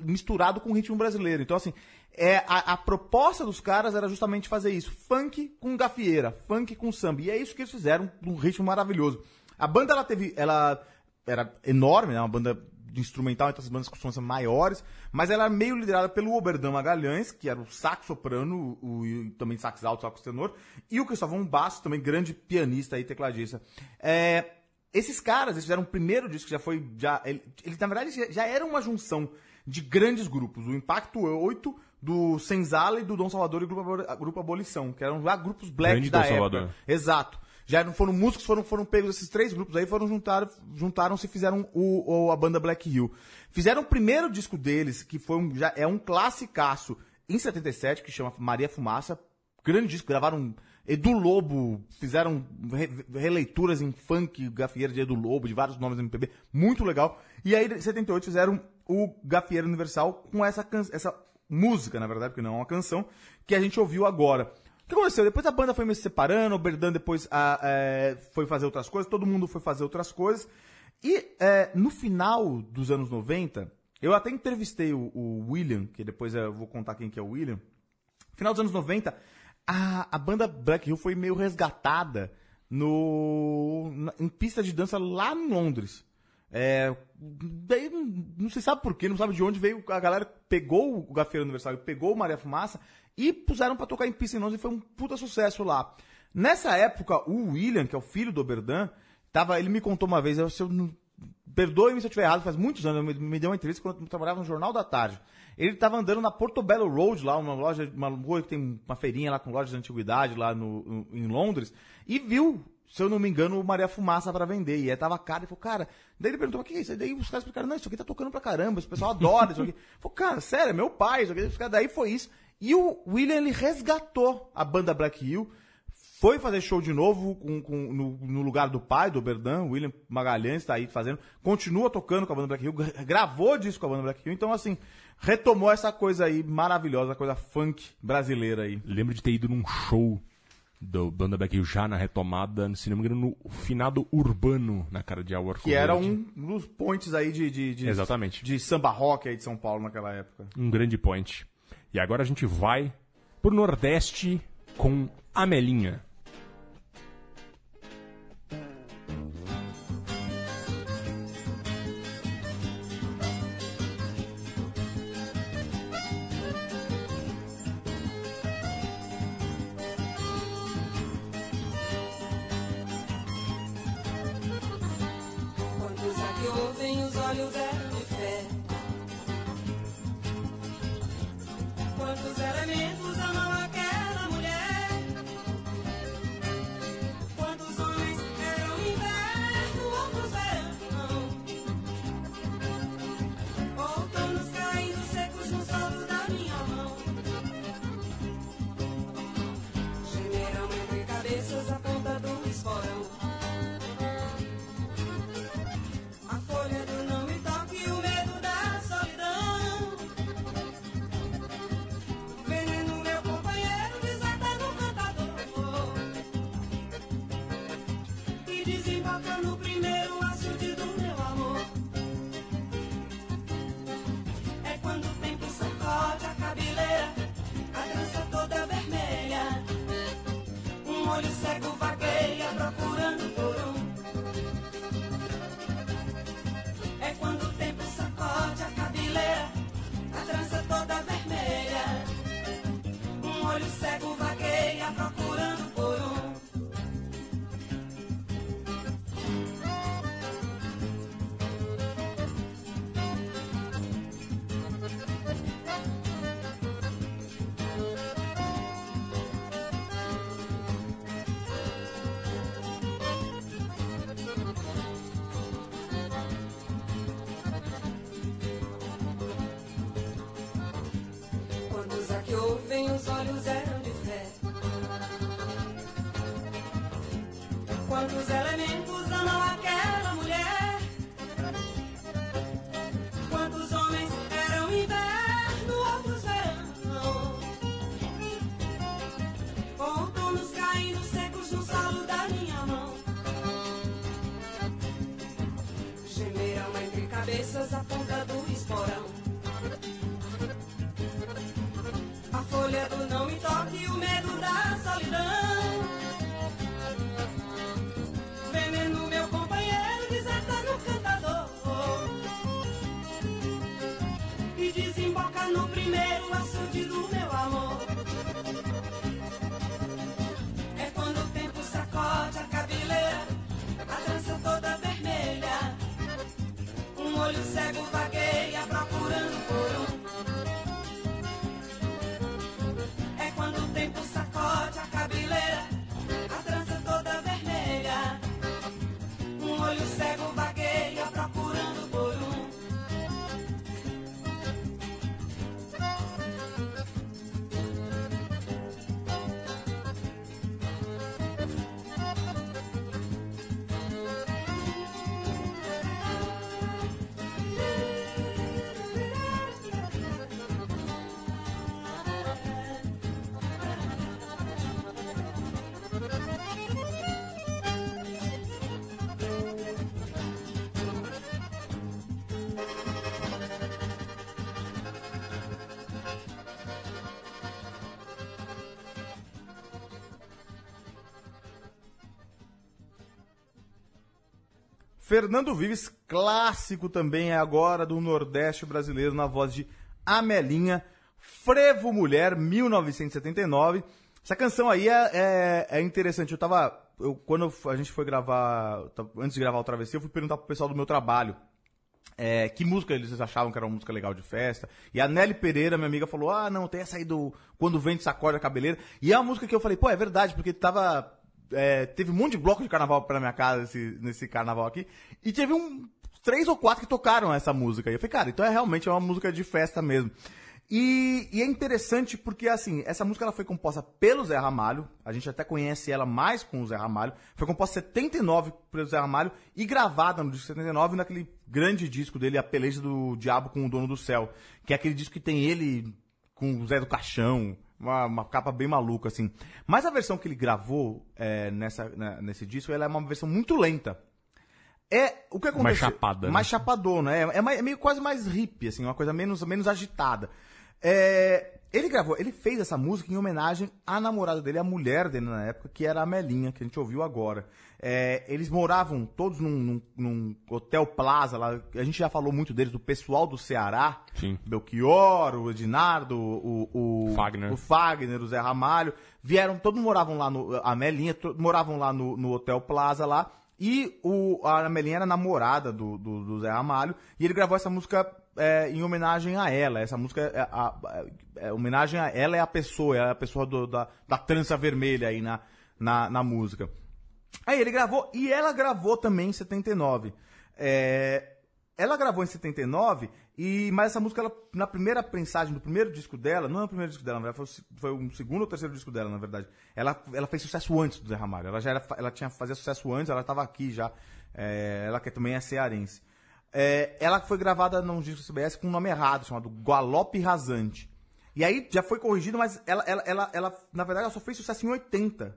misturado com o ritmo brasileiro. Então, assim, é, a, a proposta dos caras era justamente fazer isso. Funk com gafieira, funk com samba. E é isso que eles fizeram num ritmo maravilhoso. A banda, ela teve. Ela era enorme, né? Uma banda de instrumental, então as bandas costumam ser maiores, mas ela era meio liderada pelo Oberdan Magalhães, que era o sax soprano, o, e também sax alto, sax tenor, e o Cristóvão Basso, também grande pianista e tecladista. É, esses caras, eles fizeram o primeiro disco, que já foi. Já, ele, eles, na verdade, já era uma junção de grandes grupos. O Impacto 8, do Senzala e do Dom Salvador e Grupo, Aboli- Grupo Abolição, que eram já grupos black Grande da Dom época. Salvador. Exato. Já não foram músicos, foram, foram pegos esses três grupos aí, foram juntar, juntaram-se e fizeram o, o- a banda Black Hill. Fizeram o primeiro disco deles, que foi um, já é um classicaço, em 77, que chama Maria Fumaça. Grande disco, gravaram Edu Lobo, fizeram re- releituras em funk, gafieira de Edu Lobo, de vários nomes do MPB, muito legal. E aí, em 78, fizeram o Gafieira Universal com essa, essa música, na verdade, porque não é uma canção, que a gente ouviu agora. O que aconteceu? Depois a banda foi meio se separando, o Berdan depois ah, é, foi fazer outras coisas, todo mundo foi fazer outras coisas. E é, no final dos anos 90, eu até entrevistei o, o William, que depois eu vou contar quem que é o William. Final dos anos 90, a, a banda Black Hill foi meio resgatada no, na- em pista de dança lá em Londres. É, daí não, não se sabe porquê, não sabe de onde veio. A galera pegou o Gafeiro Universal, pegou o Maria Fumaça e puseram pra tocar em pista em Londres e foi um puta sucesso lá. Nessa época, o William, que é o filho do Oberdan, tava, ele me contou uma vez, eu, eu perdoe-me se eu estiver errado, faz muitos anos, me, me deu uma entrevista quando eu trabalhava no Jornal da Tarde. Ele estava andando na Portobello Road, lá, uma loja, uma rua que tem uma feirinha lá com lojas de antiguidade lá no, no- em Londres, e viu, se eu não me engano, o Maria Fumaça para vender. E aí tava caro, ele falou, cara, daí ele perguntou, o que é isso? Aí daí os caras explicaram, não, isso aqui tá tocando pra caramba, esse pessoal adora isso aqui. Falou, cara, sério, é meu pai, isso aqui, daí foi isso. E o William, ele resgatou a banda Black Hill, foi fazer show de novo com, com- no, no lugar do pai, do Berdan, William Magalhães está aí fazendo, continua tocando com a banda Black Hill, gra- gravou disco com a banda Black Hill, então assim, retomou essa coisa aí maravilhosa, coisa funk brasileira aí. Lembro de ter ido num show do Banda Black Hill já na retomada, se não me engano, no finado Urbano, na cara de Hour Que era um dos pontes aí de, de, de- Exatamente. de samba rock aí de São Paulo naquela época. um grande point. E agora a gente vai pro Nordeste com Amelinha. cego vagueia procurando por um. É quando o tempo sacode a cabeleira, a trança toda vermelha. Um olho cego vagueia. Fernando Vives, clássico também é agora do Nordeste brasileiro, na voz de Amelinha, Frevo Mulher, 1979. Essa canção aí é, é, é interessante. Eu tava. Eu, quando a gente foi gravar. Antes de gravar o Travessia, eu fui perguntar pro pessoal do meu trabalho. é, que música eles achavam que era uma música legal de festa. E a Nelly Pereira, minha amiga, falou: Ah, não, tem essa aí do Quando o Vento Sacode a Cabeleira. E é uma música que eu falei: Pô, é verdade, porque tava. É, teve um monte de bloco de carnaval pela minha casa nesse, nesse carnaval aqui. E teve um. Três ou quatro que tocaram essa música. E eu falei, cara, então é realmente uma música de festa mesmo. E, e é interessante porque, assim, essa música ela foi composta pelo Zé Ramalho. A gente até conhece ela mais com o Zé Ramalho. Foi composta em 79 pelo Zé Ramalho e gravada no disco 79 naquele grande disco dele, A Peleja do Diabo com o Dono do Céu. Que é aquele disco que tem ele com o Zé do Caixão. Uma, uma capa bem maluca, assim. Mas a versão que ele gravou é, nessa, né, nesse disco, ela é uma versão muito lenta. É, o que aconteceu? Mais chapada, né? Mais chapadona, é, é, mais- é meio quase mais hippie, assim, uma coisa menos, menos agitada. É, ele gravou, ele fez essa música em homenagem à namorada dele, a mulher dele na época, que era a Melinha, que a gente ouviu agora. É, eles moravam todos num, num- num hotel Plaza, lá, a gente já falou muito deles, do pessoal do Ceará. Sim. Belchior, o Edinardo, o, o, Fagner. o Fagner, o Zé Ramalho, vieram, todos moravam lá no, a Melinha, to- moravam lá no, no Hotel Plaza lá, e o, a Melinha era namorada do, do, do Zé Ramalho, e ele gravou essa música é, em homenagem a ela, essa música, é, a, a- é, homenagem a ela é a pessoa, é a pessoa do- da, da trança vermelha aí na, na, na música. Aí ele gravou, e ela gravou também em 79. É, ela gravou em 79, e, mas essa música, ela, na primeira prensagem do primeiro disco dela, não é o primeiro disco dela, na verdade, foi, foi o segundo ou terceiro disco dela, na verdade. Ela, ela fez sucesso antes do Zé Ramalho. Ela já era, ela tinha fazia sucesso antes, ela estava aqui já. É, ela que também é cearense. É, ela foi gravada num disco CBS com um nome errado, chamado Galope Rasante. E aí já foi corrigido, mas ela, ela, ela, ela, na verdade, ela só fez sucesso em 80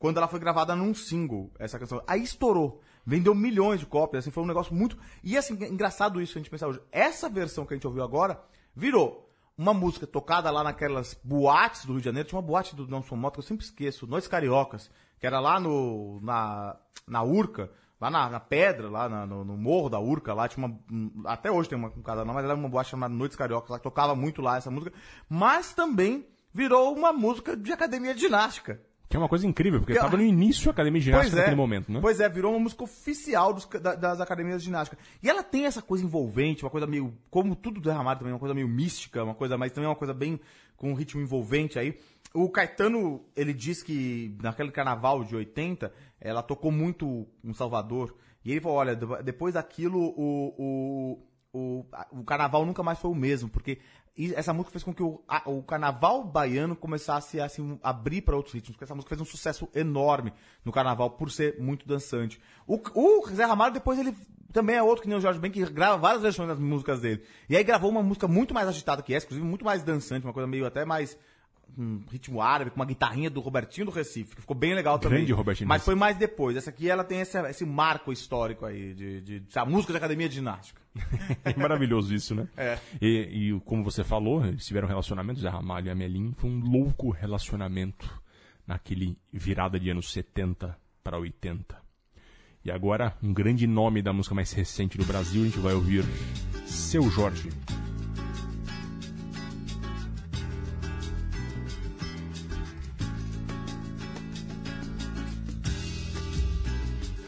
quando ela foi gravada num single, essa canção. Aí estourou. Vendeu milhões de cópias, assim, foi um negócio muito. E assim, é engraçado isso a gente pensar hoje. Essa versão que a gente ouviu agora virou uma música tocada lá naquelas boates do Rio de Janeiro. Tinha uma boate do Nelson Mota que eu sempre esqueço, Noites Cariocas, que era lá no. na, na Urca, lá na, na pedra, lá na- no, no morro da Urca, lá tinha uma. um, Até hoje tem uma um casa não, mas era uma boate chamada Noites Cariocas, lá que tocava muito lá essa música. Mas também virou uma música de academia de ginástica. Que é uma coisa incrível, porque Que- tava no início da academia de ginástica naquele momento, né? Pois é, virou uma música oficial dos- da- das academias de ginástica. E ela tem essa coisa envolvente, uma coisa meio. Como tudo do Ramalho também, uma coisa meio mística, uma coisa, mas também uma coisa bem. com um ritmo envolvente aí. O Caetano, ele diz que naquele carnaval de 80, ela tocou muito em Salvador. E ele falou: olha, de- depois daquilo, o. o o, o carnaval nunca mais foi o mesmo, porque E essa música fez com que o, a- o carnaval baiano começasse a assim, abrir para outros ritmos, porque essa música fez um sucesso enorme no carnaval por ser muito dançante. O, o Zé Ramalho, depois, ele também é outro que nem o Jorge Ben, que grava várias versões das músicas dele. E aí gravou uma música muito mais agitada que essa, inclusive muito mais dançante, uma coisa meio até mais um ritmo árabe, com uma guitarrinha do Robertinho do Recife, que ficou bem legal também. Grande Robertinho Mas foi mais depois. Essa aqui, ela tem esse, esse marco histórico aí, de, de, de, a música de academia de ginástica. É maravilhoso isso, né? É. E, e como você falou, eles tiveram um relacionamento, Zé Ramalho e Amelim, foi um louco relacionamento naquele virada de anos 70 para 80. E agora, um grande nome da música mais recente do Brasil, a gente vai ouvir Seu Jorge.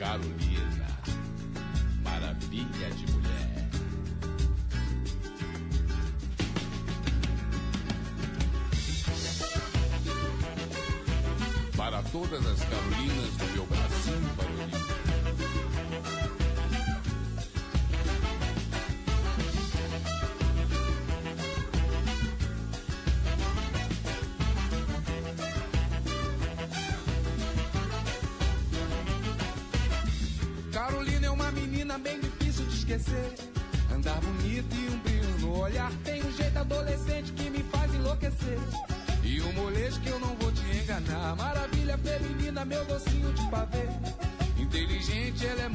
Carolina, maravilha de mulher. Para todas as Carolinas do meu Brasil meu docinho de pavê. Inteligente, ela é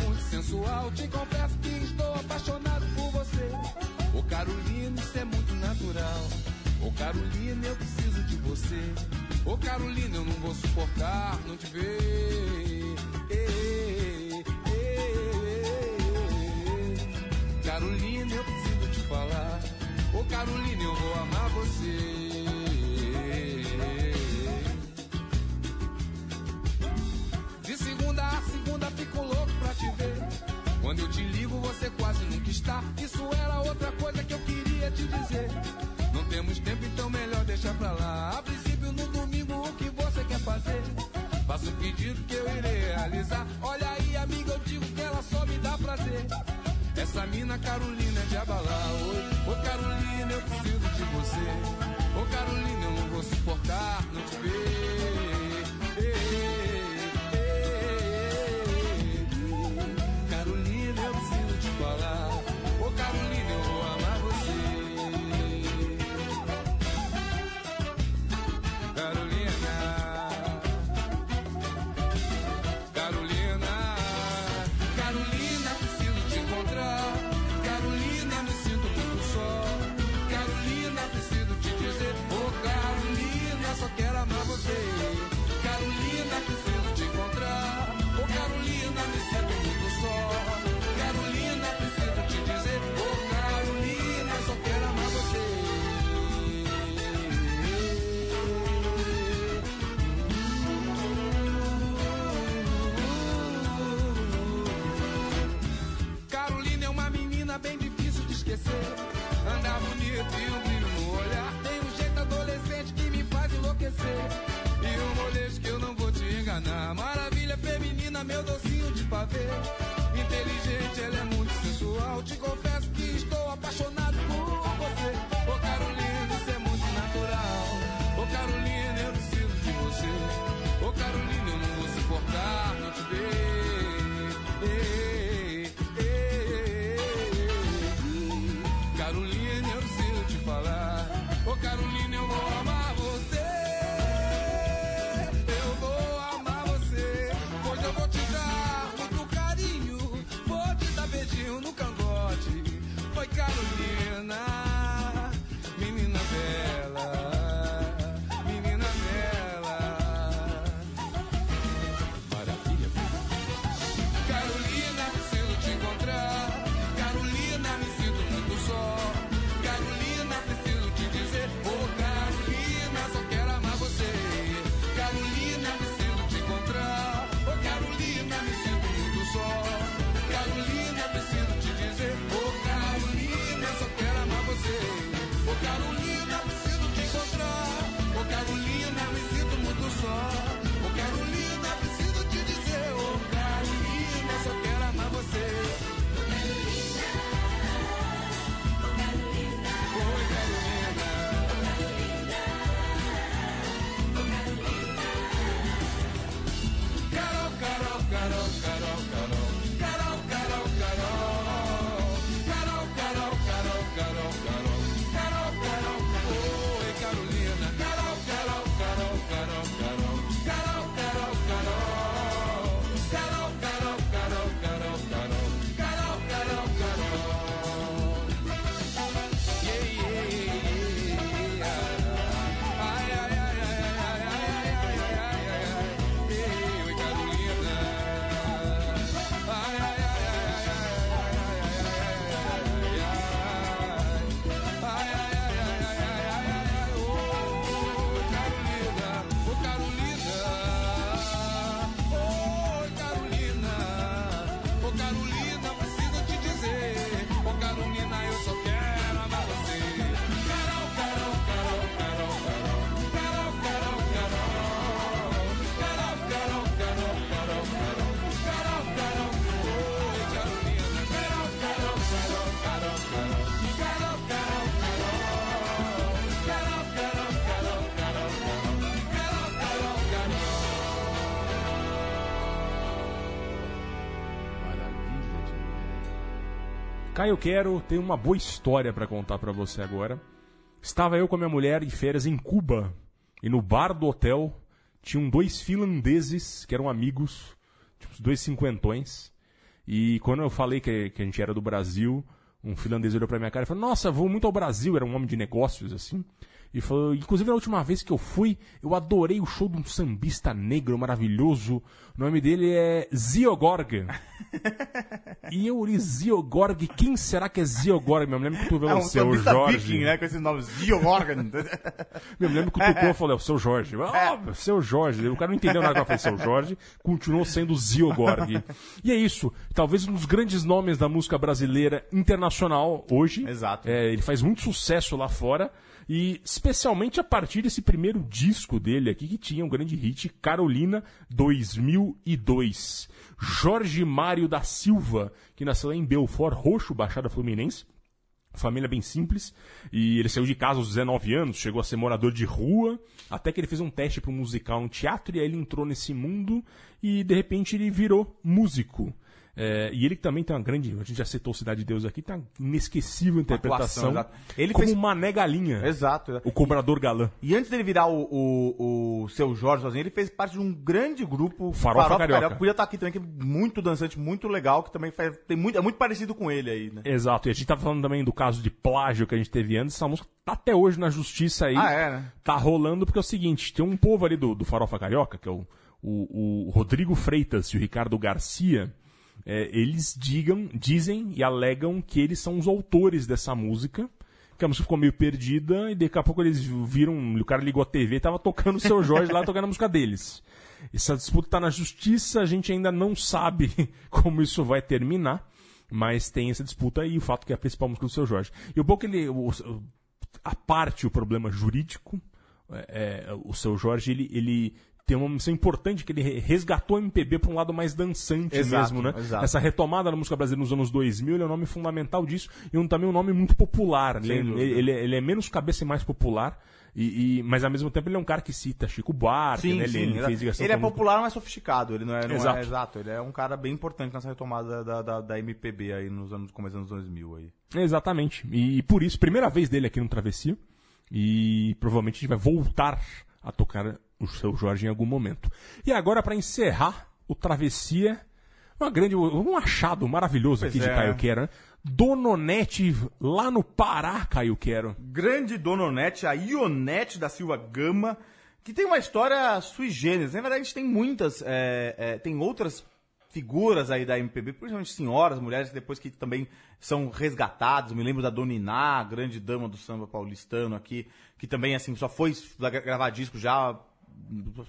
Caio Quero tem uma boa história pra contar pra você agora. Estava eu com a minha mulher em férias em Cuba e no bar do hotel tinham dois finlandeses que eram amigos, tipo, dois cinquentões. E quando eu falei que, que a gente era do Brasil, um finlandês olhou pra minha cara e falou: Nossa, vou muito ao Brasil. Era um homem de negócios assim. E falou: Inclusive, na última vez que eu fui, eu adorei o show de um sambista negro maravilhoso. O nome dele é Ziogorg. e eu li Ziogorg. Quem será que é Ziogorg? Meu lembro que tu viu É o um seu sambista Jorge. viking, né? Com esse nome, Zio Morgan. Meu lembro que o Tucô falou, é o seu Jorge. Ah, seu Jorge. O cara não entendeu nada que eu falei, seu Jorge. Continuou sendo Ziogorg. E é isso. Talvez um dos grandes nomes da música brasileira internacional hoje. Exato. É, ele faz muito sucesso lá fora. E especialmente a partir desse primeiro disco dele aqui, que tinha um grande hit, Carolina 2002. Jorge Mário da Silva, que nasceu em Belfort Roxo, Baixada Fluminense. Família bem simples. E ele saiu de casa aos 19 anos, chegou a ser morador de rua, até que ele fez um teste para um musical no teatro, e aí ele entrou nesse mundo e de repente ele virou músico. É, e ele também tem uma grande. A gente já citou Cidade de Deus aqui, tem uma inesquecível interpretação. exato. Ele como fez- Mané Galinha. Exato. exato. O cobrador galã. E antes dele virar o, o, o seu Jorge sozinho, ele fez parte de um grande grupo Farofa Carioca. Podia estar aqui também, que é muito dançante, muito legal, que também faz, tem muito, é muito parecido com ele aí, né? Exato. E a gente tava falando também do caso de plágio que a gente teve antes. Essa música tá até hoje na justiça aí. Ah, é, né? Tá rolando porque é o seguinte: tem um povo ali do, do Farofa Carioca, que é o, o, o Rodrigo Freitas e o Ricardo Garcia. É, eles digam, dizem e alegam que eles são os autores dessa música. Que a música ficou meio perdida e daqui a pouco eles viram. O cara ligou a TV e tava tocando o seu Jorge lá, tocando a música deles. Essa disputa tá na justiça, a gente ainda não sabe como isso vai terminar. Mas tem essa disputa e o fato que é a principal música do seu Jorge. E o bom que ele. o- a parte o problema jurídico, é, é, o seu Jorge, ele, ele tem uma missão importante que ele re- resgatou a MPB para um lado mais dançante Exato, mesmo, né? exato. Essa retomada da música brasileira nos anos 2000, ele é um nome fundamental disso e um, também um nome muito popular. Sem Ele, ele, ele é menos cabeça e mais popular. E, e- mas ao mesmo tempo ele é um cara que cita Chico Buarque, né? Ele, ele fez Ele é música- popular, mas sofisticado. Ele não é, não é- Exato. exato. Ele é um cara bem importante nessa retomada da, da, da MPB aí nos anos, começo dos anos 2000 aí. Exatamente. E, por isso, primeira vez dele aqui no Travessia. E provavelmente a gente vai voltar a tocar o seu Jorge em algum momento. E agora, para encerrar o Travessia, uma grande, um achado maravilhoso Pois aqui de é. Caio Quero, né? Dononete lá no Pará, Caio Quero. grande Dononete, a Ionete da Silva Gama, que tem uma história sui generis. Na verdade, a gente tem muitas, é, é, tem outras figuras aí da MPB, principalmente senhoras, mulheres, depois que também são resgatadas. Me lembro da Dona Iná, a grande dama do samba paulistano aqui, que também, assim, só foi gra- gravar disco já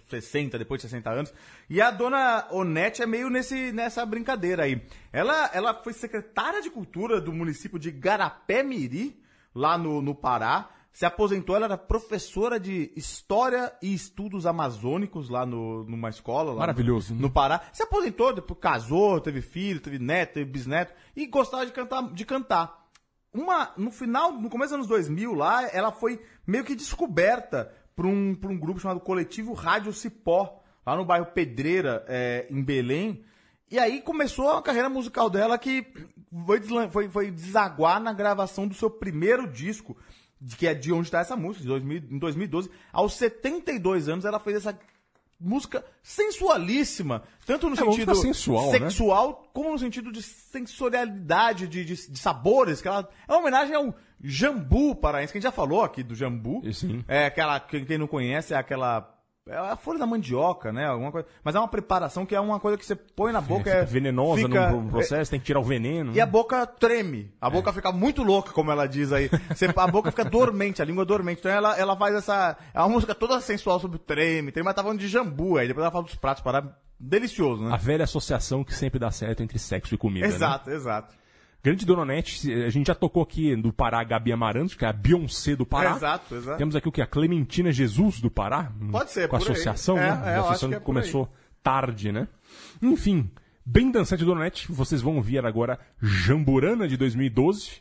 60, depois de 60 anos. E a dona Onete é meio nesse, nessa brincadeira aí. Ela, ela foi secretária de cultura do município de Garapé-Miri, lá no, no Pará. Se aposentou, ela era professora de História e Estudos Amazônicos lá no, numa escola. Maravilhoso, No, né? no Pará. Se aposentou, depois casou, teve filho, teve neto, teve bisneto. E gostava de cantar. De cantar. Uma, no final, no começo dos anos 2000 lá, ela foi meio que descoberta por um, um grupo chamado Coletivo Rádio Cipó, lá no bairro Pedreira, é, em Belém. E aí começou a carreira musical dela que foi, foi, foi desaguar na gravação do seu primeiro disco, de- que é de onde está essa música, de 2000, em 2012. Aos 72 anos ela fez essa música sensualíssima, tanto no É sentido sensual, né? sexual, como no sentido de sensorialidade, de, de, de sabores, que ela é uma homenagem ao jambu paraense, que a gente já falou aqui do jambu. Sim. É aquela, quem quem não conhece, é aquela. É a folha da mandioca, né? Alguma coisa. Mas é uma preparação que é uma coisa que você põe na boca. Fica é, venenosa fica- no processo, tem que tirar o veneno. e a boca treme. A boca fica muito louca, como ela diz aí. Você- a boca fica dormente, a língua dormente. Então ela, ela faz essa. É uma música toda sensual sobre treme, treme, mas tá falando de jambu aí. Depois ela fala dos pratos para Delicioso, né? A velha associação que sempre dá certo entre sexo e comida. né? Exato, Grande Dononete, a gente já tocou aqui do Pará a Gabi Amarantos, que é a Beyoncé do Pará. Exato, exato. Temos aqui o que? A Clementina Jesus do Pará? Pode ser, Com a associação, É, né? é, a associação que que, é começou tarde, né? Enfim, bem dançante Dononete, vocês vão ouvir agora Jamburana de 2012.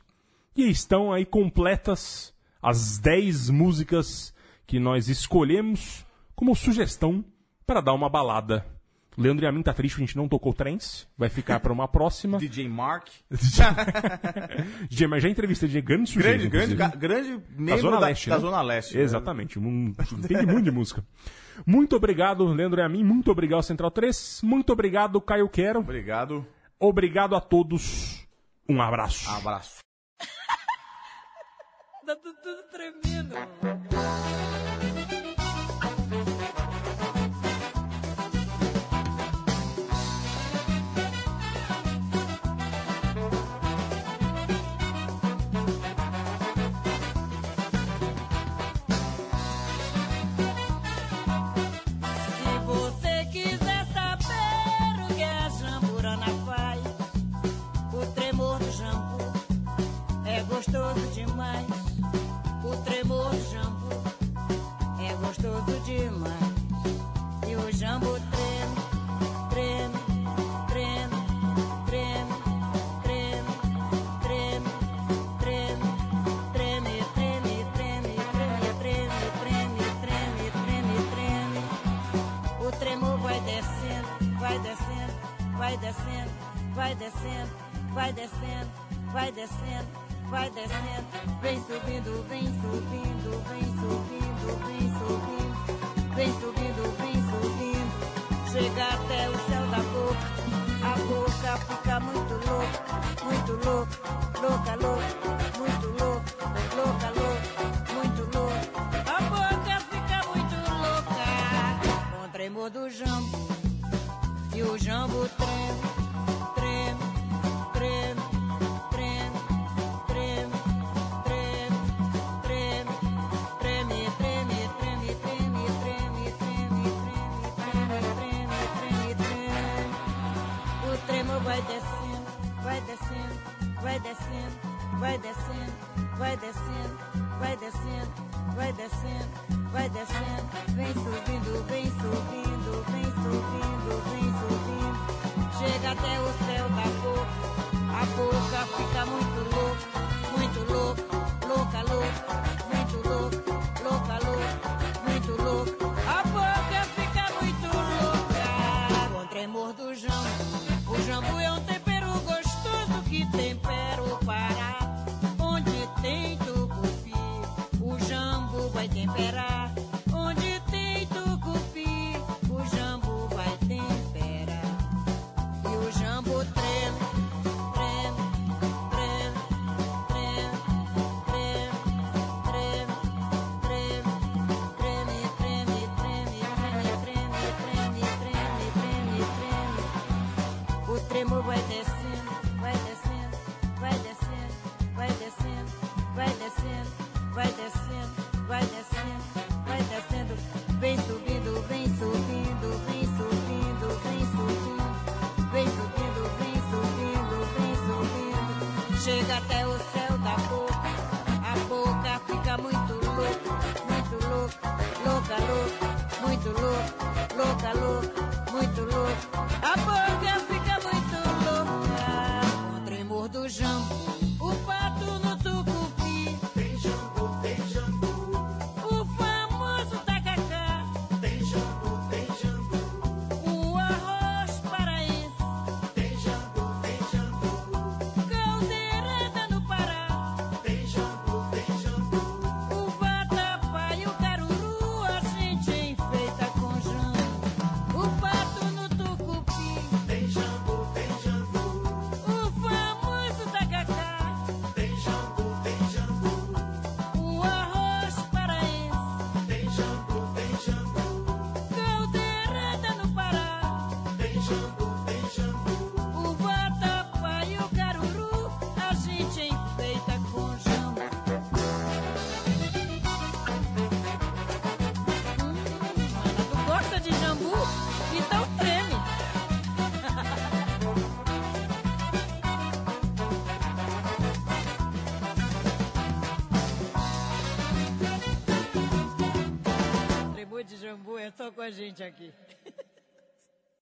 E estão aí completas as 10 músicas que nós escolhemos como sugestão para dar uma balada Leandro e a mim tá triste, a gente não tocou trens. Vai ficar para uma próxima. DJ Mark. DJ, mas já entrevistei DJ grande sujeito. Grande, grande, grande membro da Zona Leste. Da, né? da Zona Leste né? Exatamente. Um, entende muito de música. Muito obrigado, Leandro e a mim. Muito obrigado, Central 3. Muito obrigado, Caio Quero. Obrigado. Obrigado a todos. Um abraço. Um abraço. tá tudo tremendo. vai descendo, vai descendo, vai descendo, vem subindo, vem subindo, vem subindo, vem subindo. com a gente aqui.